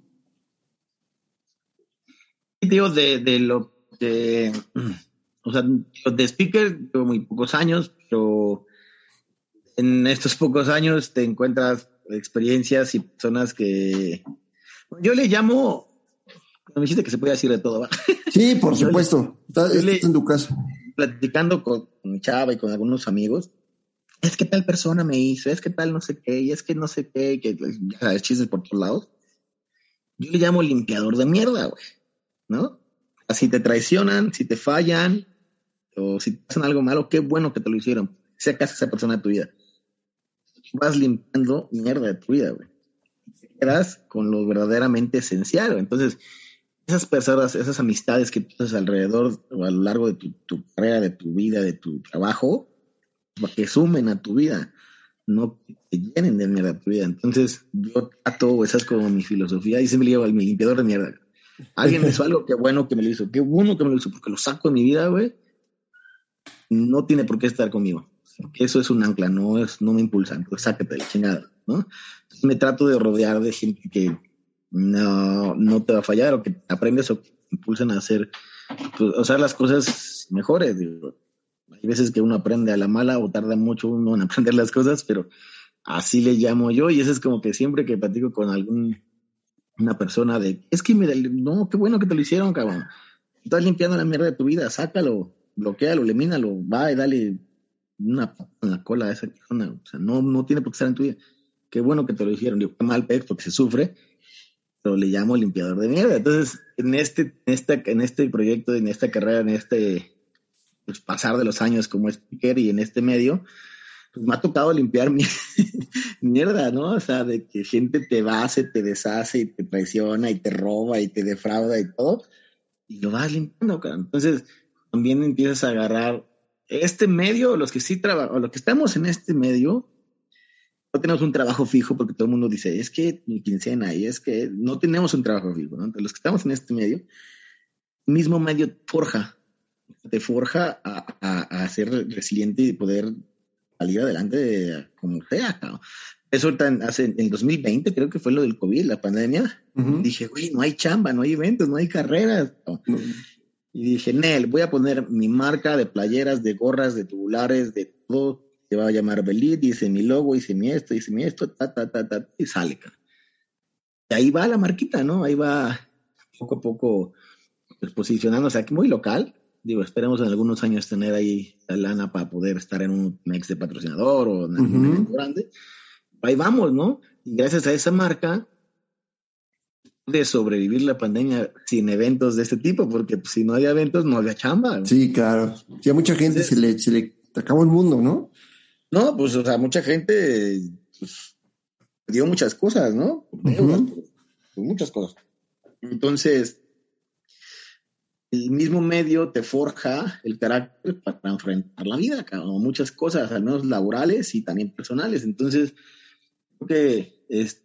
Digo, de, de lo de, o sea, de speaker, llevo muy pocos años, pero en estos pocos años te encuentras experiencias y personas que yo le llamo, me dijiste que se puede decir de todo, ¿va? Sí, por Yo le- supuesto. Estás, le- estás en tu casa. platicando con, chava y con algunos amigos, es que tal persona me hizo, es que tal no sé qué, y es que no sé qué, que ya sabes, chistes por todos lados. Yo le llamo limpiador de mierda, güey, ¿no? Así te traicionan, si te fallan, o si te hacen algo malo, qué bueno que te lo hicieron. Sea casi esa persona de tu vida. Vas limpiando mierda de tu vida, güey. Te quedas con lo verdaderamente esencial. Entonces, esas personas, esas amistades que tienes alrededor o a lo largo de tu, tu carrera, de tu vida, de tu trabajo, que sumen a tu vida, no que llenen de mierda tu vida. Entonces, yo trato, esa es como mi filosofía, y siempre le digo al mi limpiador de mierda. Alguien me hizo algo, qué bueno que me lo hizo, qué bueno que me lo hizo, porque lo saco de mi vida, güey. No tiene por qué estar conmigo. Eso es un ancla, no es, no me impulsa, entonces sáquete de chingada, ¿no? me trato de rodear de gente que no, no te va a fallar o que aprendes o que te impulsan a hacer, pues, hacer las cosas mejores. Digo hay veces que uno aprende a la mala o tarda mucho uno en aprender las cosas, pero así le llamo yo y eso es como que siempre que platico con algún una persona de, es que me, no, qué bueno que te lo hicieron, cabrón. Estás limpiando la mierda de tu vida, sácalo, bloquealo, elimínalo, va y dale una en la cola a esa persona. O sea, no, no tiene por qué estar en tu vida. Qué bueno que te lo hicieron. Digo, qué mal, porque se sufre, pero le llamo limpiador de mierda. Entonces, en este, en esta, en este proyecto, en esta carrera, en este pues, pasar de los años como speaker y en este medio, pues me ha tocado limpiar mi mierda, ¿no? O sea, de que gente te base, te deshace y te traiciona y te roba y te defrauda y todo, y lo vas limpiando, cara. Entonces, también empiezas a agarrar este medio, los que sí trabajan, los que estamos en este medio, no tenemos un trabajo fijo porque todo el mundo dice, es que mi quincena y es que no tenemos un trabajo fijo, ¿no? Los que estamos en este medio, mismo medio forja te forja a, a, ser resiliente y poder salir adelante como sea. Eso hace, en 2020 creo que fue lo del COVID, la pandemia. Dije, güey, no hay chamba, no hay eventos, no hay carreras. Y dije, Nel, voy a poner mi marca de playeras, de gorras, de tubulares, de todo. Se va a llamar Belit, dice mi logo, dice mi esto, dice mi esto, ta, ta, ta, ta, y sale. Y ahí va la marquita, ¿no? Ahí va poco a poco pues, posicionándose aquí muy local, digo, esperemos en algunos años tener ahí la lana para poder estar en un MEX de patrocinador o en un evento grande. Ahí vamos, ¿no? Y gracias a esa marca de sobrevivir la pandemia sin eventos de este tipo, porque pues, si no había eventos no había chamba. Sí, claro. Y a mucha gente se, le, se le acabó el mundo, ¿no? No, pues, o sea, mucha gente pues, dio muchas cosas, ¿no? muchas cosas. Entonces, el mismo medio te forja el carácter para enfrentar la vida, como muchas cosas, al menos laborales y también personales. Entonces, creo que es,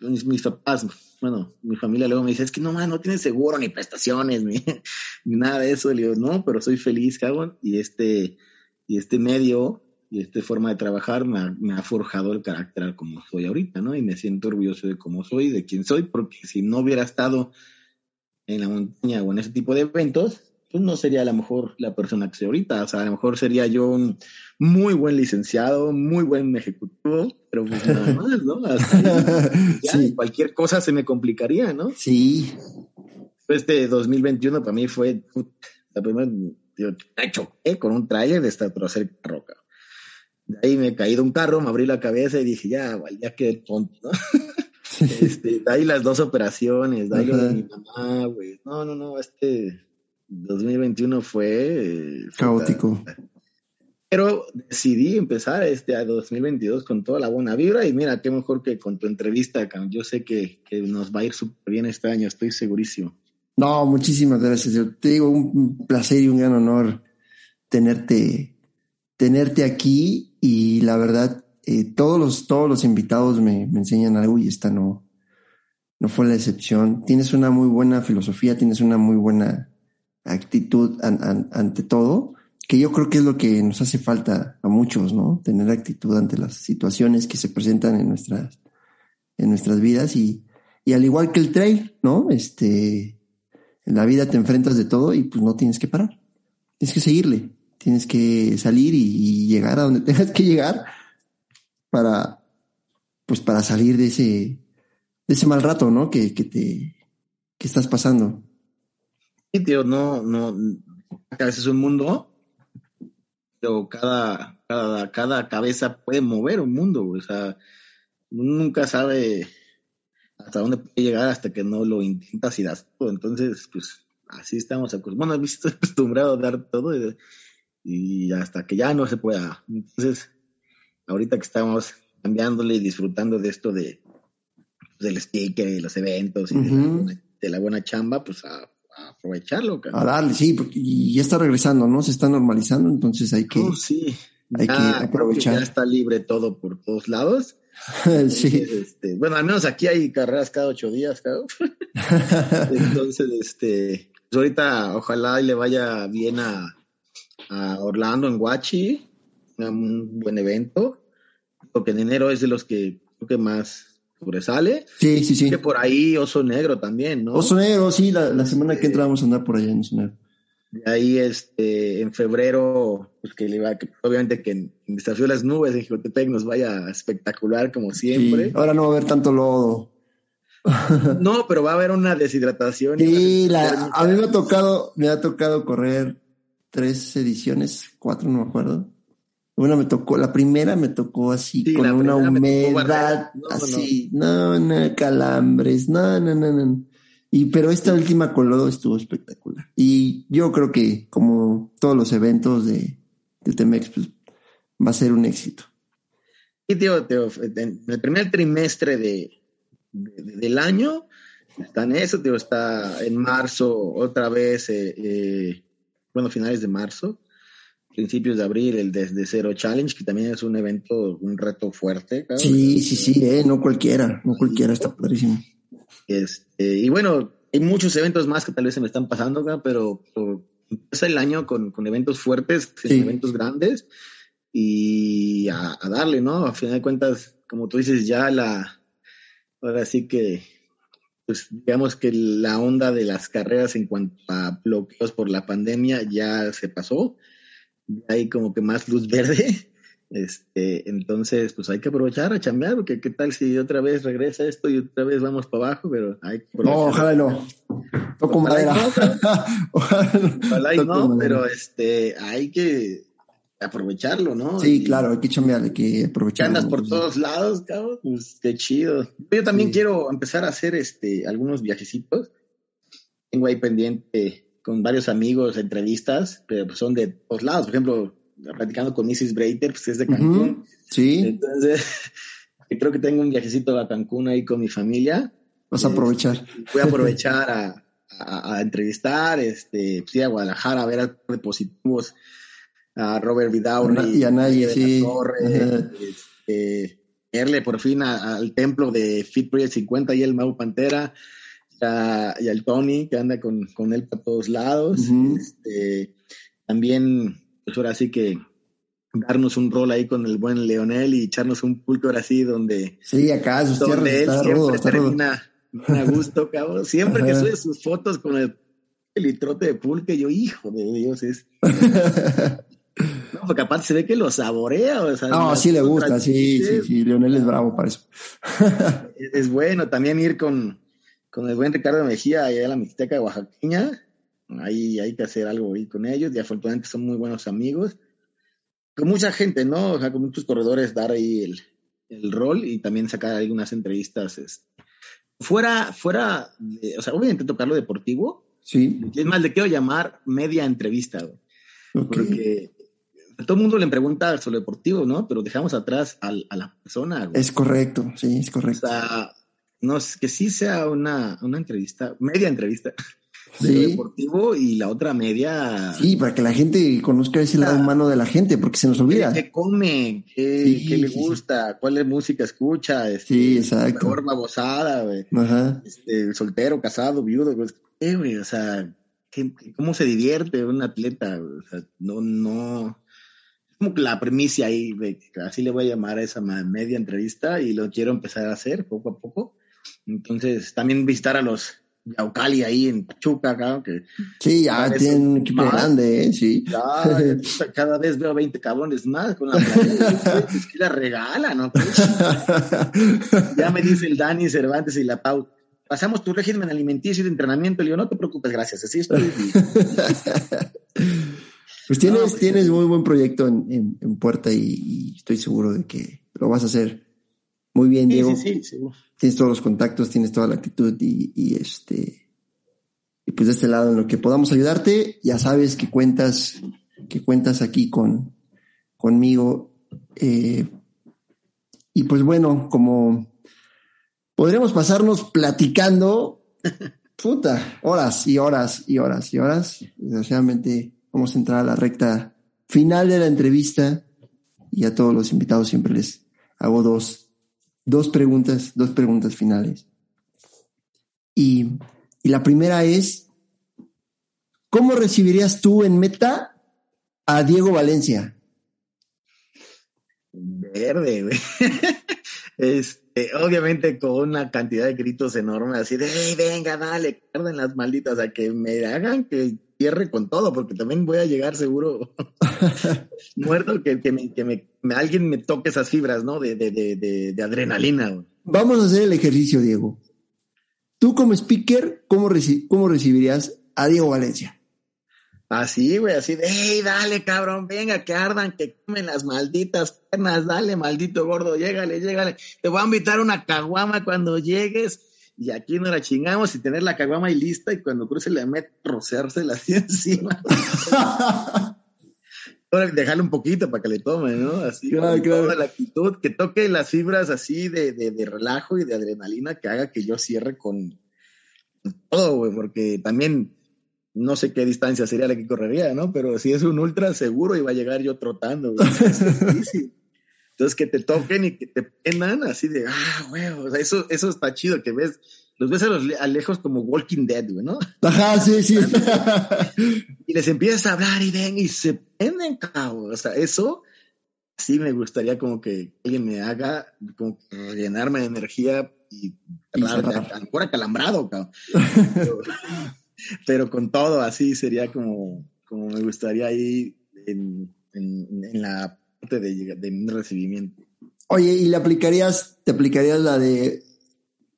mis, papás, bueno, mi familia luego me dice, es que no, no tienes seguro ni prestaciones, ni, nada de eso. Le digo, no, pero soy feliz, cabrón, y este, y este medio y esta forma de trabajar me ha, me ha, forjado el carácter como soy ahorita, ¿no? Y me siento orgulloso de cómo soy, de quién soy, porque si no hubiera estado en la montaña o en ese tipo de eventos, pues no sería a lo mejor la persona que soy ahorita. O sea, a lo mejor sería yo un muy buen licenciado, muy buen ejecutivo, pero pues nada más, ¿no? ya, cualquier cosa se me complicaría, ¿no? Sí. Este 2021 para mí fue la primera, yo choqué con un trailer de esta trocera roca. De ahí me caí de un carro, me abrí la cabeza y dije, ya, ya quedé tonto, ¿no? Este, ahí las dos operaciones, ahí lo de mi mamá, güey. No, no, no, este 2021 fue... Caótico. Pero decidí empezar este a 2022 con toda la buena vibra y mira, qué mejor que con tu entrevista, Yo sé que, que nos va a ir súper bien este año, estoy segurísimo. No, muchísimas gracias. Yo te digo, un placer y un gran honor tenerte, tenerte aquí y la verdad todos, los, todos los invitados me, me, enseñan algo y esta no, no fue la excepción. Tienes una muy buena filosofía, tienes una muy buena actitud ante todo, que yo creo que es lo que nos hace falta a muchos, ¿no? Tener actitud ante las situaciones que se presentan en nuestras, en nuestras vidas y, y al igual que el trail, ¿no? Este, en la vida te enfrentas de todo y pues no tienes que parar. Tienes que seguirle, tienes que salir y llegar a donde tengas que llegar para, pues para salir de ese, de ese mal rato, ¿no? Que, que te, que estás pasando. Sí, tío, no, no, a veces es un mundo pero cada, cada, cada cabeza puede mover un mundo, o sea, nunca sabe hasta dónde puede llegar hasta que no lo intentas y das todo. Entonces, pues así estamos acostumbrados. Bueno, acostumbrado a dar todo y, y, hasta que ya no se pueda. Entonces, ahorita que estamos cambiándole y disfrutando de esto de del sticker y los eventos y de, la, buena chamba, pues a, aprovecharlo. A darle, sí, porque y ya está regresando, ¿no? Se está normalizando, entonces hay que, oh, sí. hay que aprovechar. Ya está libre todo por todos lados. sí. Este, bueno, al menos aquí hay carreras cada ocho días, cabrón. entonces, este, pues ahorita ojalá y le vaya bien a, a Orlando en Guachi, un buen evento, porque en enero es de los que creo que más sobresale. Sí, sí, sí. Que por ahí Oso Negro también, ¿no? Oso Negro, sí, la, semana que entra vamos a andar por allá en Oso Negro. De ahí, este, en febrero, pues que le va, que obviamente que en, Desafío de las Nubes en Jicotepec nos vaya espectacular como siempre. ahora no va a haber tanto lodo. no, pero va a haber una deshidratación. Sí, la, a mí me ha tocado, me ha tocado correr tres ediciones, cuatro, no me acuerdo. Una me tocó, la primera me tocó así, con una humedad, así, no. no, calambres, no, no, no, no. Y, pero esta última con lodo estuvo espectacular. Y yo creo que, como todos los eventos de, de Temex, pues, va a ser un éxito. Sí, tío, tío, en el primer trimestre de, del año, está en eso, tío, está en marzo, otra vez, eh, eh, bueno, finales de marzo, principios de abril el Desde Cero Challenge, que también es un evento, un reto fuerte. Sí, sí, sí, eh, no cualquiera, no cualquiera, está padrísimo. Este, y bueno, hay muchos eventos más que tal vez se me están pasando acá, pero, empieza el año con, con eventos fuertes, eventos grandes, y a, darle, ¿no? A final de cuentas, como tú dices, ya la, ahora sí que, pues digamos que la onda de las carreras en cuanto a bloqueos por la pandemia ya se pasó hay como que más luz verde. Este, entonces, pues hay que aprovechar a chambear, porque qué tal si otra vez regresa esto y otra vez vamos para abajo, pero hay que No, ojalá no. Toco madera. ojalá y no, pero este, hay que aprovecharlo, ¿no? Sí, claro, hay que chambear, hay que aprovecharlo. andas por todos lados, cabrón, pues qué chido. Yo también quiero empezar a hacer este, algunos viajecitos. Tengo ahí pendiente con varios amigos, entrevistas, pero pues son de todos lados. Por ejemplo, platicando con Mrs. Breiter, pues es de Cancún. Sí. Entonces, creo que tengo un viajecito a Cancún ahí con mi familia. Vas a aprovechar. voy a aprovechar a, a, entrevistar, este, pues, a Guadalajara a ver a positivos, a Robert Vidaurri. Y a nadie, sí. este, verle por fin al templo de Fit Project 50 y el Mau Pantera y al Tony, que anda con, con él para todos lados. este, también, pues ahora sí que darnos un rol ahí con el buen Leonel y echarnos un pulque ahora sí donde... Sí, acá sus donde él siempre termina a gusto, cabrón. Siempre que sube sus fotos con el, litrote de pulque, yo, hijo de Dios, es... No, porque aparte se ve que lo saborea. O sea, no, sí le gusta, sí, sí, sí. Leonel es bravo para eso. es bueno también ir con, con el buen Ricardo Mejía allá en la Mixteca de Oaxaqueña. Ahí hay que hacer algo ahí con ellos y afortunadamente son muy buenos amigos. Con mucha gente, ¿no? O sea, con muchos corredores dar ahí el, el rol y también sacar algunas entrevistas. Este. Fuera, fuera, de, o sea, obviamente tocar lo deportivo. Sí. Es más, le quiero llamar media entrevista, güey. Porque a todo el mundo le pregunta sobre deportivo, ¿no? Pero dejamos atrás a la persona. Es correcto, sí, es correcto. O sea, no, que sí sea una, una entrevista, media entrevista de deportivo y la otra media. Sí, para que la gente conozca ese lado humano de la gente, porque se nos olvida. ¿Qué come? ¿Qué, le gusta? ¿Cuál es música escucha? Este, sí, exacto. Forma bozada, Este, soltero, casado, viudo, güey, o sea, ¿cómo se divierte un atleta? O sea, no, no. Es como que la premisa ahí, así le voy a llamar a esa media entrevista y lo quiero empezar a hacer poco a poco entonces, también visitar a los Yaucali ahí en Pachuca, claro, que sí, ya tienen un equipo grande, ¿eh? sí. cada vez veo 20 cabrones más con la es que la regalan, ¿no? ya me dice el Dani Cervantes y la Pau, pasamos tu régimen alimenticio y de entrenamiento. Le digo, no te preocupes, gracias, así estoy. Pues tienes, tienes muy buen proyecto en, en, puerta y, estoy seguro de que lo vas a hacer muy bien, Diego. Sí, sí, Tienes todos los contactos, tienes toda la actitud y, y este y pues de este lado en lo que podamos ayudarte, ya sabes que cuentas, que cuentas aquí con conmigo. Eh, y pues bueno, como podremos pasarnos platicando, puta, horas y horas y horas y horas. Desgraciadamente vamos a entrar a la recta final de la entrevista y a todos los invitados siempre les hago dos, dos preguntas, dos preguntas finales. Y, la primera es, ¿cómo recibirías tú en meta a Diego Valencia? Verde, güey. Este, obviamente con una cantidad de gritos enormes, así de, venga, dale, carden las malditas, a que me hagan que cierre con todo, porque también voy a llegar seguro muerto, que me, alguien me toque esas fibras, ¿no? De, de, de, de adrenalina. Vamos a hacer el ejercicio, Diego. Tú como speaker, ¿cómo, cómo recibirías a Diego Valencia? Así, güey, así de, hey, dale, cabrón, venga, que ardan, que comen las malditas pernas, dale, maldito gordo, llégale, llégale. Te voy a invitar una caguama cuando llegues. Y aquí nos la chingamos y tener la caguama ahí lista y cuando cruce la meta, rociársela así encima. Dejarle un poquito para que le tome, ¿no? Así, claro, toda la actitud, que toque las fibras así de, de, de relajo y de adrenalina que haga que yo cierre con todo, güey, porque también no sé qué distancia sería la que correría, ¿no? Pero si es un ultra seguro iba a llegar yo trotando. Entonces que te toquen y que te penan así de, ah, güey, o sea, eso, eso está chido, que ves, los ves a los a lejos como Walking Dead, güey, ¿no? Ajá, sí, sí. y les empiezas a hablar y ven y se prenden, cabrón. O sea, eso sí me gustaría como que alguien me haga, como llenarme de energía y, y ancora calambrado, cabrón. pero con todo así sería como, como me gustaría ahí en, en, la parte de, de mi recibimiento. Oye, ¿y le aplicarías, te aplicarías la de,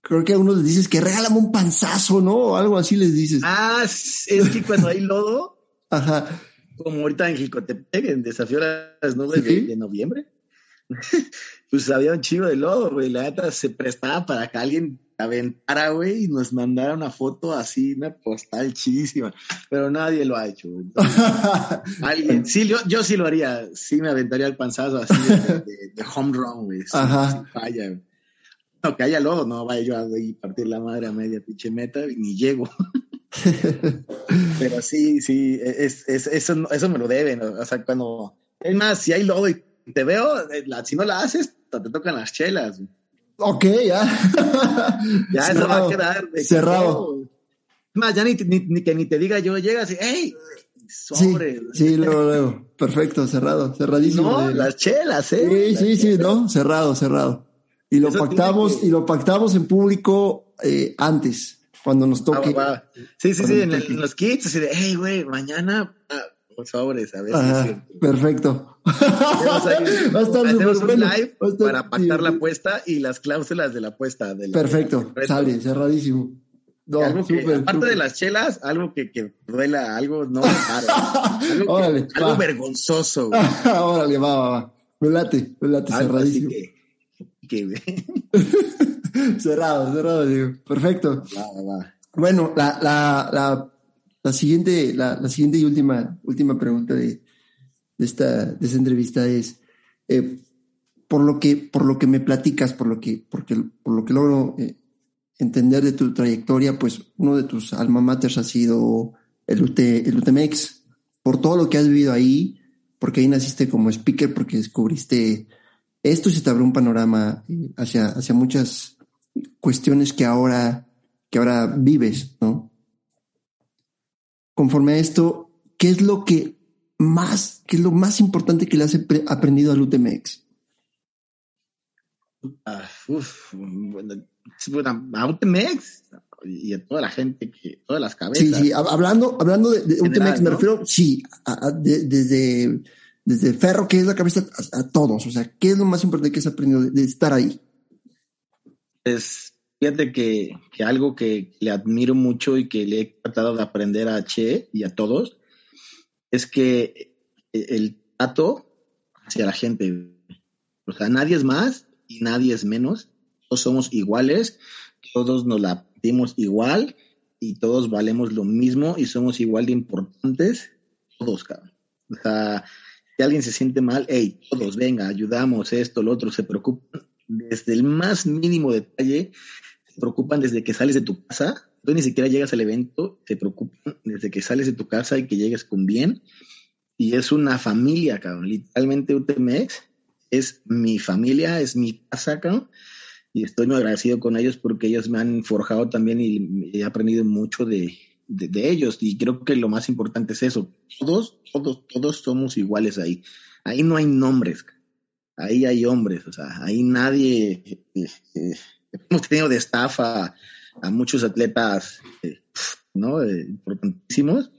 creo que a unos les dices que regálame un panzazo, ¿no? O algo así les dices. Ah, es que cuando hay lodo, Ajá. como ahorita en Jicotepec, en Desafío a las Nubes de, noviembre, pues había un chivo de lodo, güey, la neta se prestaba para que alguien aventara, güey, y nos mandara una foto así, una postal chidísima, pero nadie lo ha hecho. alguien, sí, yo, yo sí lo haría, sí me aventaría el panzazo así de, home run, güey, Ajá. falla, No, que haya lodo, no vaya yo a partir la madre a media pinche meta, ni llego. pero sí, sí, es, es, eso, eso me lo deben, o sea, cuando, es más, si hay lodo y te veo, eh, si no la haces, te tocan las chelas. Ok, ya. ya eso va a quedar. cerrado. Más, ya ni, ni, que ni te diga yo, llegas y, ¡hey! Sobre. Sí, sí, luego, luego. Perfecto, cerrado, cerradísimo. No, las chelas, ¿eh? Sí, sí, sí, no, cerrado, cerrado. Y lo pactamos, y lo pactamos en público eh, antes, cuando nos toque. Sí, sí, sí, en, los kits, así de, hey, güey, mañana, ah, por favor, a ver Perfecto. Hacemos un live para pactar la apuesta y las cláusulas de la apuesta. Perfecto, sale, cerradísimo. aparte de las chelas, algo que, que duela, algo no algo, algo vergonzoso. Órale, va, va, va. Me late, me late, cerradísimo. cerrado, cerrado, digo. Perfecto. Bueno, la, la, la la siguiente, la, la siguiente y última, última pregunta de, de, esta, de esta entrevista es, eh, por, lo que, por lo que me platicas, por lo que, porque, por lo que logro eh, entender de tu trayectoria, pues uno de tus alma maters ha sido el, UT, el UTMX, por todo lo que has vivido ahí, porque ahí naciste como speaker, porque descubriste esto se te abrió un panorama eh, hacia, hacia muchas cuestiones que ahora, que ahora vives, ¿no? conforme a esto, ¿qué es lo que más, qué es lo más importante que le has aprendido al UTMX? Ah, a UTMX y a toda la gente, que, todas las cabezas. Sí, sí, hablando, hablando de, UTMX, me refiero, sí, desde, desde Ferro, que es la cabeza, a, todos. O sea, ¿qué es lo más importante que has aprendido de, estar ahí? Es Fíjate que, que, algo que le admiro mucho y que le he tratado de aprender a Che y a todos es que el trato hacia la gente. O sea, nadie es más y nadie es menos. Todos somos iguales, todos nos la dimos igual y todos valemos lo mismo y somos igual de importantes. Todos, cabrón. O sea, alguien se siente mal, hey, todos, venga, ayudamos, esto, lo otro, se preocupan desde el más mínimo detalle, se preocupan desde que sales de tu casa, tú ni siquiera llegas al evento, se preocupan desde que sales de tu casa y que llegues con bien. Y es una familia, cabrón. Literalmente UTMX es mi familia, es mi casa, cabrón. Y estoy muy agradecido con ellos porque ellos me han forjado también y he aprendido mucho de, de, ellos. Y creo que lo más importante es eso. Todos, todos, todos somos iguales ahí. Ahí no hay nombres. Ahí hay hombres. O sea, ahí nadie. Este, hemos tenido de estafa a, muchos atletas, eh, ¿no? Eh, importantísimos.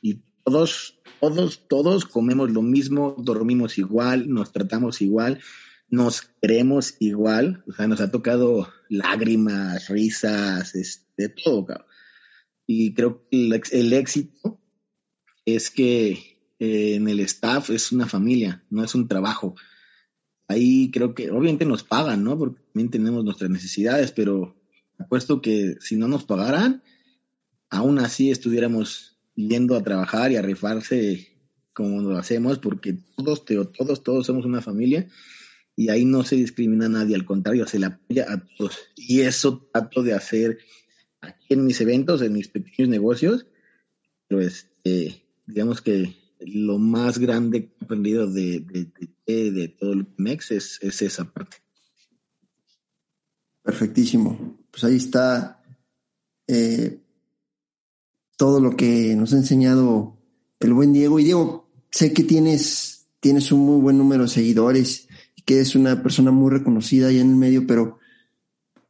Y todos, todos, todos comemos lo mismo, dormimos igual, nos tratamos igual nos creemos igual, o sea, nos ha tocado lágrimas, risas, este, todo, cabrón. Y creo que el, éxito es que eh, en el staff es una familia, no es un trabajo. Ahí creo que obviamente nos pagan, ¿no? Porque también tenemos nuestras necesidades, pero apuesto que si no nos pagaran, aún así estuviéramos yendo a trabajar y a rifarse como lo hacemos, porque todos, todos, todos somos una familia y ahí no se discrimina a nadie, al contrario, se le apoya a todos. Y eso trato de hacer aquí en mis eventos, en mis pequeños negocios, pero este, digamos que lo más grande que he aprendido de, de, de, todo el MEX es, es esa parte. Perfectísimo. Pues ahí está eh, todo lo que nos ha enseñado el buen Diego. Y Diego, sé que tienes, tienes un muy buen número de seguidores que es una persona muy reconocida ahí en el medio, pero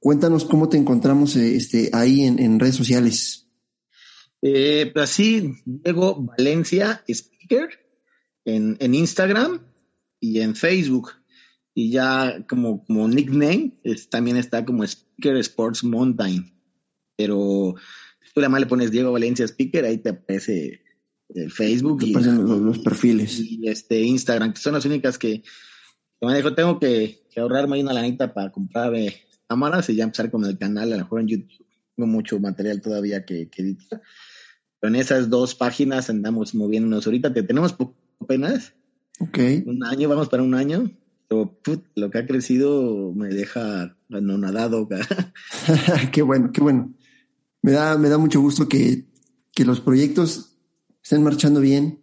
cuéntanos cómo te encontramos eh, este, ahí en, redes sociales. Eh, pues así, Diego Valencia Speaker en, Instagram y en Facebook. Y ya como, como nickname también está como Speaker Sports Mountain. Pero tú además le pones Diego Valencia Speaker, ahí te aparece el Facebook y, los, perfiles. Y este Instagram, que son las únicas que, me dijo, tengo que, ahorrarme ahí una lanita para comprar cámaras y ya empezar con el canal. A lo mejor en YouTube tengo mucho material todavía que, editar. Pero en esas dos páginas andamos moviéndonos. Ahorita te tenemos apenas. Ok. Un año, vamos para un año. Pero lo que ha crecido me deja anonadado. qué bueno, qué bueno. Me da, me da mucho gusto que, que los proyectos estén marchando bien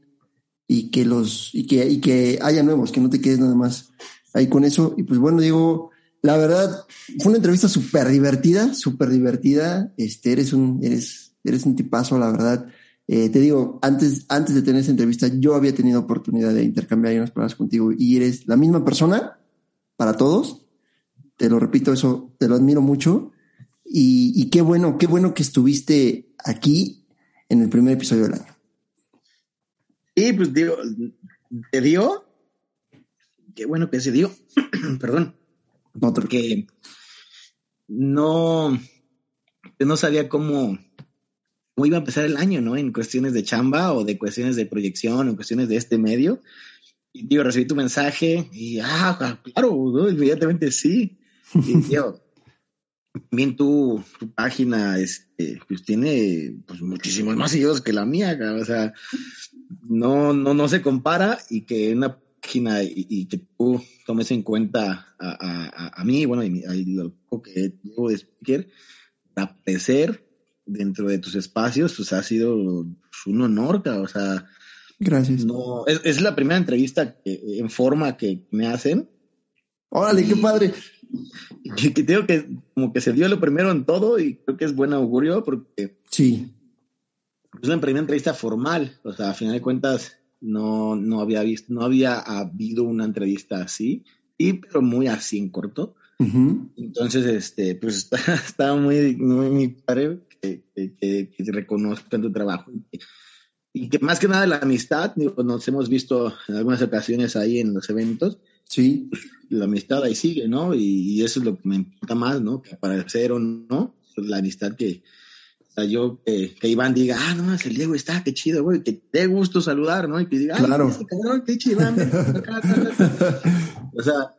y que los y que, y que haya nuevos, que no te quedes nada más ahí con eso. Y pues bueno, digo, la verdad, fue una entrevista súper divertida, súper divertida. Este, eres un, eres, eres un tipazo, la verdad. Eh, te digo, antes, antes de tener esa entrevista, yo había tenido oportunidad de intercambiar unas palabras contigo y eres la misma persona para todos. Te lo repito, eso te lo admiro mucho. Y, y qué bueno, qué bueno que estuviste aquí en el primer episodio del año. Sí, pues digo, te dio. Qué bueno que se dio. Perdón. No, porque no, no sabía cómo, cómo iba a empezar el año, ¿no? En cuestiones de chamba o de cuestiones de proyección, en cuestiones de este medio. Y digo, recibí tu mensaje y, ah, claro, inmediatamente sí. Y digo, también tu, tu página este, pues tiene pues, muchísimos más seguidores que la mía, o sea, no, no, no se compara y que una página y, que tú tomes en cuenta a, a, mí, bueno, y, lo que llevo de speaker, aparecer dentro de tus espacios, pues ha sido un honor, o sea, Gracias. No, es, es la primera entrevista que, en forma que me hacen. Órale, qué padre. Y que tengo que como que se dio lo primero en todo y creo que es buen augurio porque sí es una primera entrevista formal, o sea, a final de cuentas no, no había visto, no había habido una entrevista así, y pero muy así en corto. Entonces, este, pues está, muy, muy, padre que, que, que, reconozcan tu trabajo y que, más que nada la amistad, nos hemos visto en algunas ocasiones ahí en los eventos. Sí. La amistad ahí sigue, ¿no? Y, eso es lo que me importa más, ¿no? Que aparecer o no, la amistad que, yo que, Iván diga, ah, no, el Diego está, qué chido, güey, que te gusto saludar, ¿no? Y que diga, claro. ese cabrón, qué chido, O sea,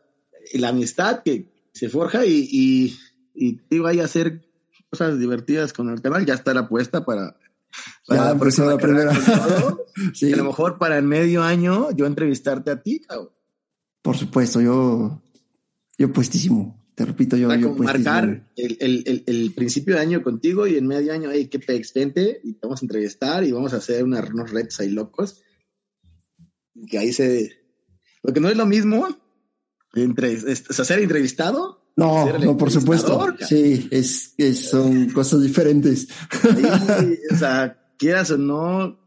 la amistad que se forja y, y, y vaya a hacer cosas divertidas con el canal, ya está la apuesta para, para ya la primera. Y a lo mejor para el medio año yo entrevistarte a ti, cabrón. Por supuesto, yo, yo puestísimo. Te repito, yo, yo marcar el, el, el, principio de año contigo y en medio año, hey, qué pex, vente y te vamos a entrevistar y vamos a hacer unos retos ahí locos. Que ahí se. Porque no es lo mismo entre, ser entrevistado. No, no, por supuesto. Sí, es, es, son cosas diferentes. Sí, o sea, quieras o no,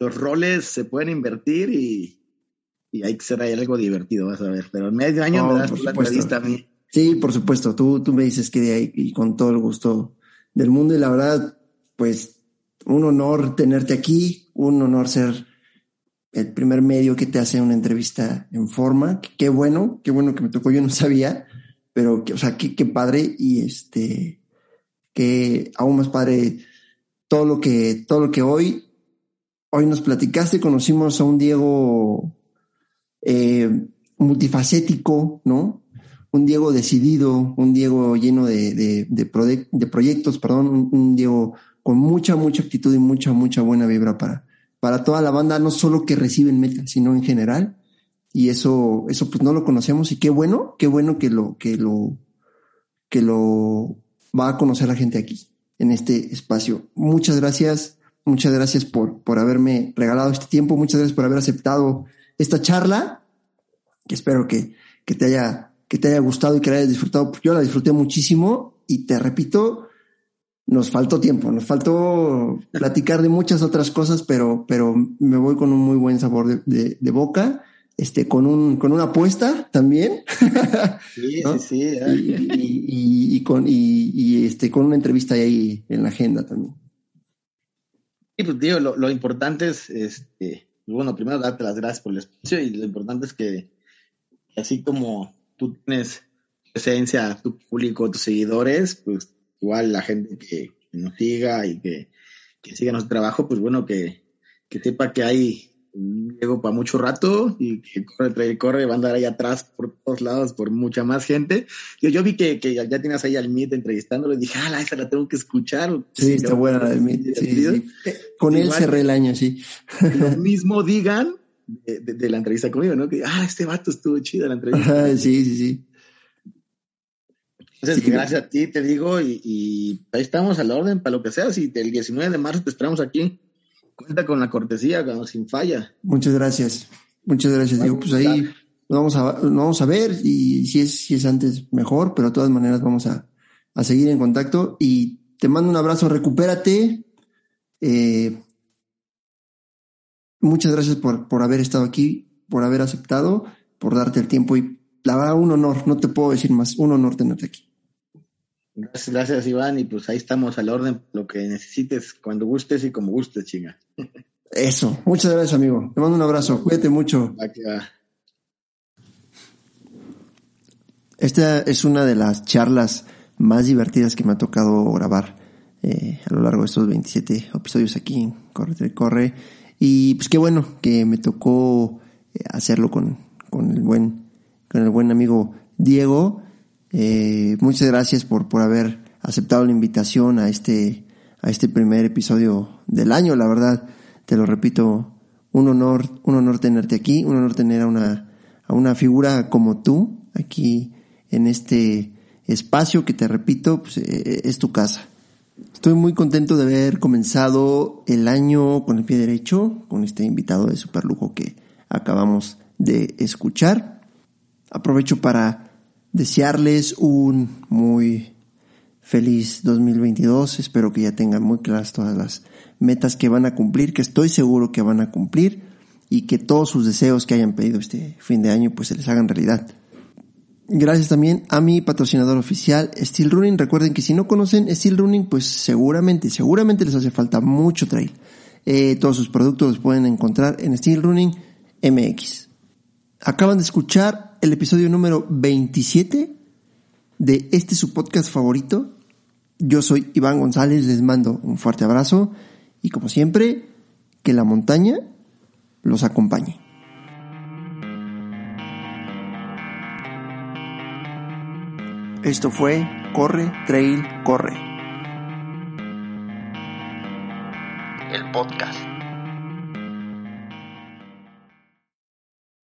los roles se pueden invertir y, y hay que ser algo divertido, vas a ver. Pero en medio año me das la entrevista a mí. Sí, por supuesto. Tú, tú me dices que de ahí y con todo el gusto del mundo. Y la verdad, pues, un honor tenerte aquí, un honor ser el primer medio que te hace una entrevista en forma. Qué bueno, qué bueno que me tocó. Yo no sabía, pero, o sea, qué, qué padre y este, que aún más padre todo lo que, todo lo que hoy, hoy nos platicaste. Conocimos a un Diego eh, multifacético, ¿no? Un Diego decidido, un Diego lleno de, de, de, proyectos, perdón, un, Diego con mucha, mucha actitud y mucha, mucha buena vibra para, para toda la banda, no solo que reciben metal, sino en general. Y eso, eso pues no lo conocemos y qué bueno, qué bueno que lo, que lo, que lo va a conocer la gente aquí, en este espacio. Muchas gracias, muchas gracias por, por haberme regalado este tiempo, muchas gracias por haber aceptado esta charla, que espero que, que te haya que te haya gustado y que la hayas disfrutado. Yo la disfruté muchísimo y te repito, nos faltó tiempo, nos faltó platicar de muchas otras cosas, pero, pero me voy con un muy buen sabor de, de, boca, este, con un, con una apuesta también. Sí, sí, sí. Y, y, con, y, este, con una entrevista ahí en la agenda también. Sí, pues digo, lo, lo importante es, este, bueno, primero darte las gracias por el espacio y lo importante es que así como tú tienes presencia, tu público, tus seguidores, pues igual la gente que, nos siga y que, que, siga nuestro trabajo, pues bueno, que, que sepa que hay Diego para mucho rato y que corre, corre, va a andar ahí atrás por todos lados por mucha más gente. Yo, yo vi que, que ya, tienes ahí al Meet entrevistándolo y dije, ah, esa la tengo que escuchar. Sí, está buena la del Meet. Con él cerré el año, sí. Lo mismo digan de, la entrevista conmigo, ¿no? Que, ah, este vato estuvo chido la entrevista. sí, sí, sí. Entonces, gracias a ti, te digo, y, ahí estamos a la orden para lo que sea. Si el 19 de marzo te esperamos aquí, cuenta con la cortesía, sin falla. Muchas gracias. Muchas gracias, Diego. Pues ahí vamos a, vamos a ver y si es, si es antes, mejor, pero de todas maneras vamos a, a seguir en contacto y te mando un abrazo, recupérate. Eh, Muchas gracias por, por haber estado aquí, por haber aceptado, por darte el tiempo y la verdad un honor, no te puedo decir más, un honor tenerte aquí. Gracias, gracias Iván y pues ahí estamos a la orden, lo que necesites, cuando gustes y como gustes, chinga. Eso, muchas gracias amigo, te mando un abrazo, cuídate mucho. Esta es una de las charlas más divertidas que me ha tocado grabar eh, a lo largo de estos 27 episodios aquí en Corre, Corre. Y pues qué bueno que me tocó eh, hacerlo con, con el buen, con el buen amigo Diego. Eh, muchas gracias por, por haber aceptado la invitación a este, a este primer episodio del año, la verdad, te lo repito, un honor, un honor tenerte aquí, un honor tener a una, a una figura como tú aquí en este espacio que te repito, pues, eh, es tu casa. Estoy muy contento de haber comenzado el año con el pie derecho, con este invitado de super lujo que acabamos de escuchar. Aprovecho para desearles un muy feliz 2022. Espero que ya tengan muy claras todas las metas que van a cumplir, que estoy seguro que van a cumplir y que todos sus deseos que hayan pedido este fin de año pues se les hagan realidad. Gracias también a mi patrocinador oficial, Steel Running. Recuerden que si no conocen Steel Running, pues seguramente, seguramente les hace falta mucho trail. Eh, todos sus productos los pueden encontrar en Steel Running MX. Acaban de escuchar el episodio número 27 de este su podcast favorito, Yo soy Iván González, les mando un fuerte abrazo y como siempre, que la montaña los acompañe. Esto fue Corre, Trail, Corre. El podcast.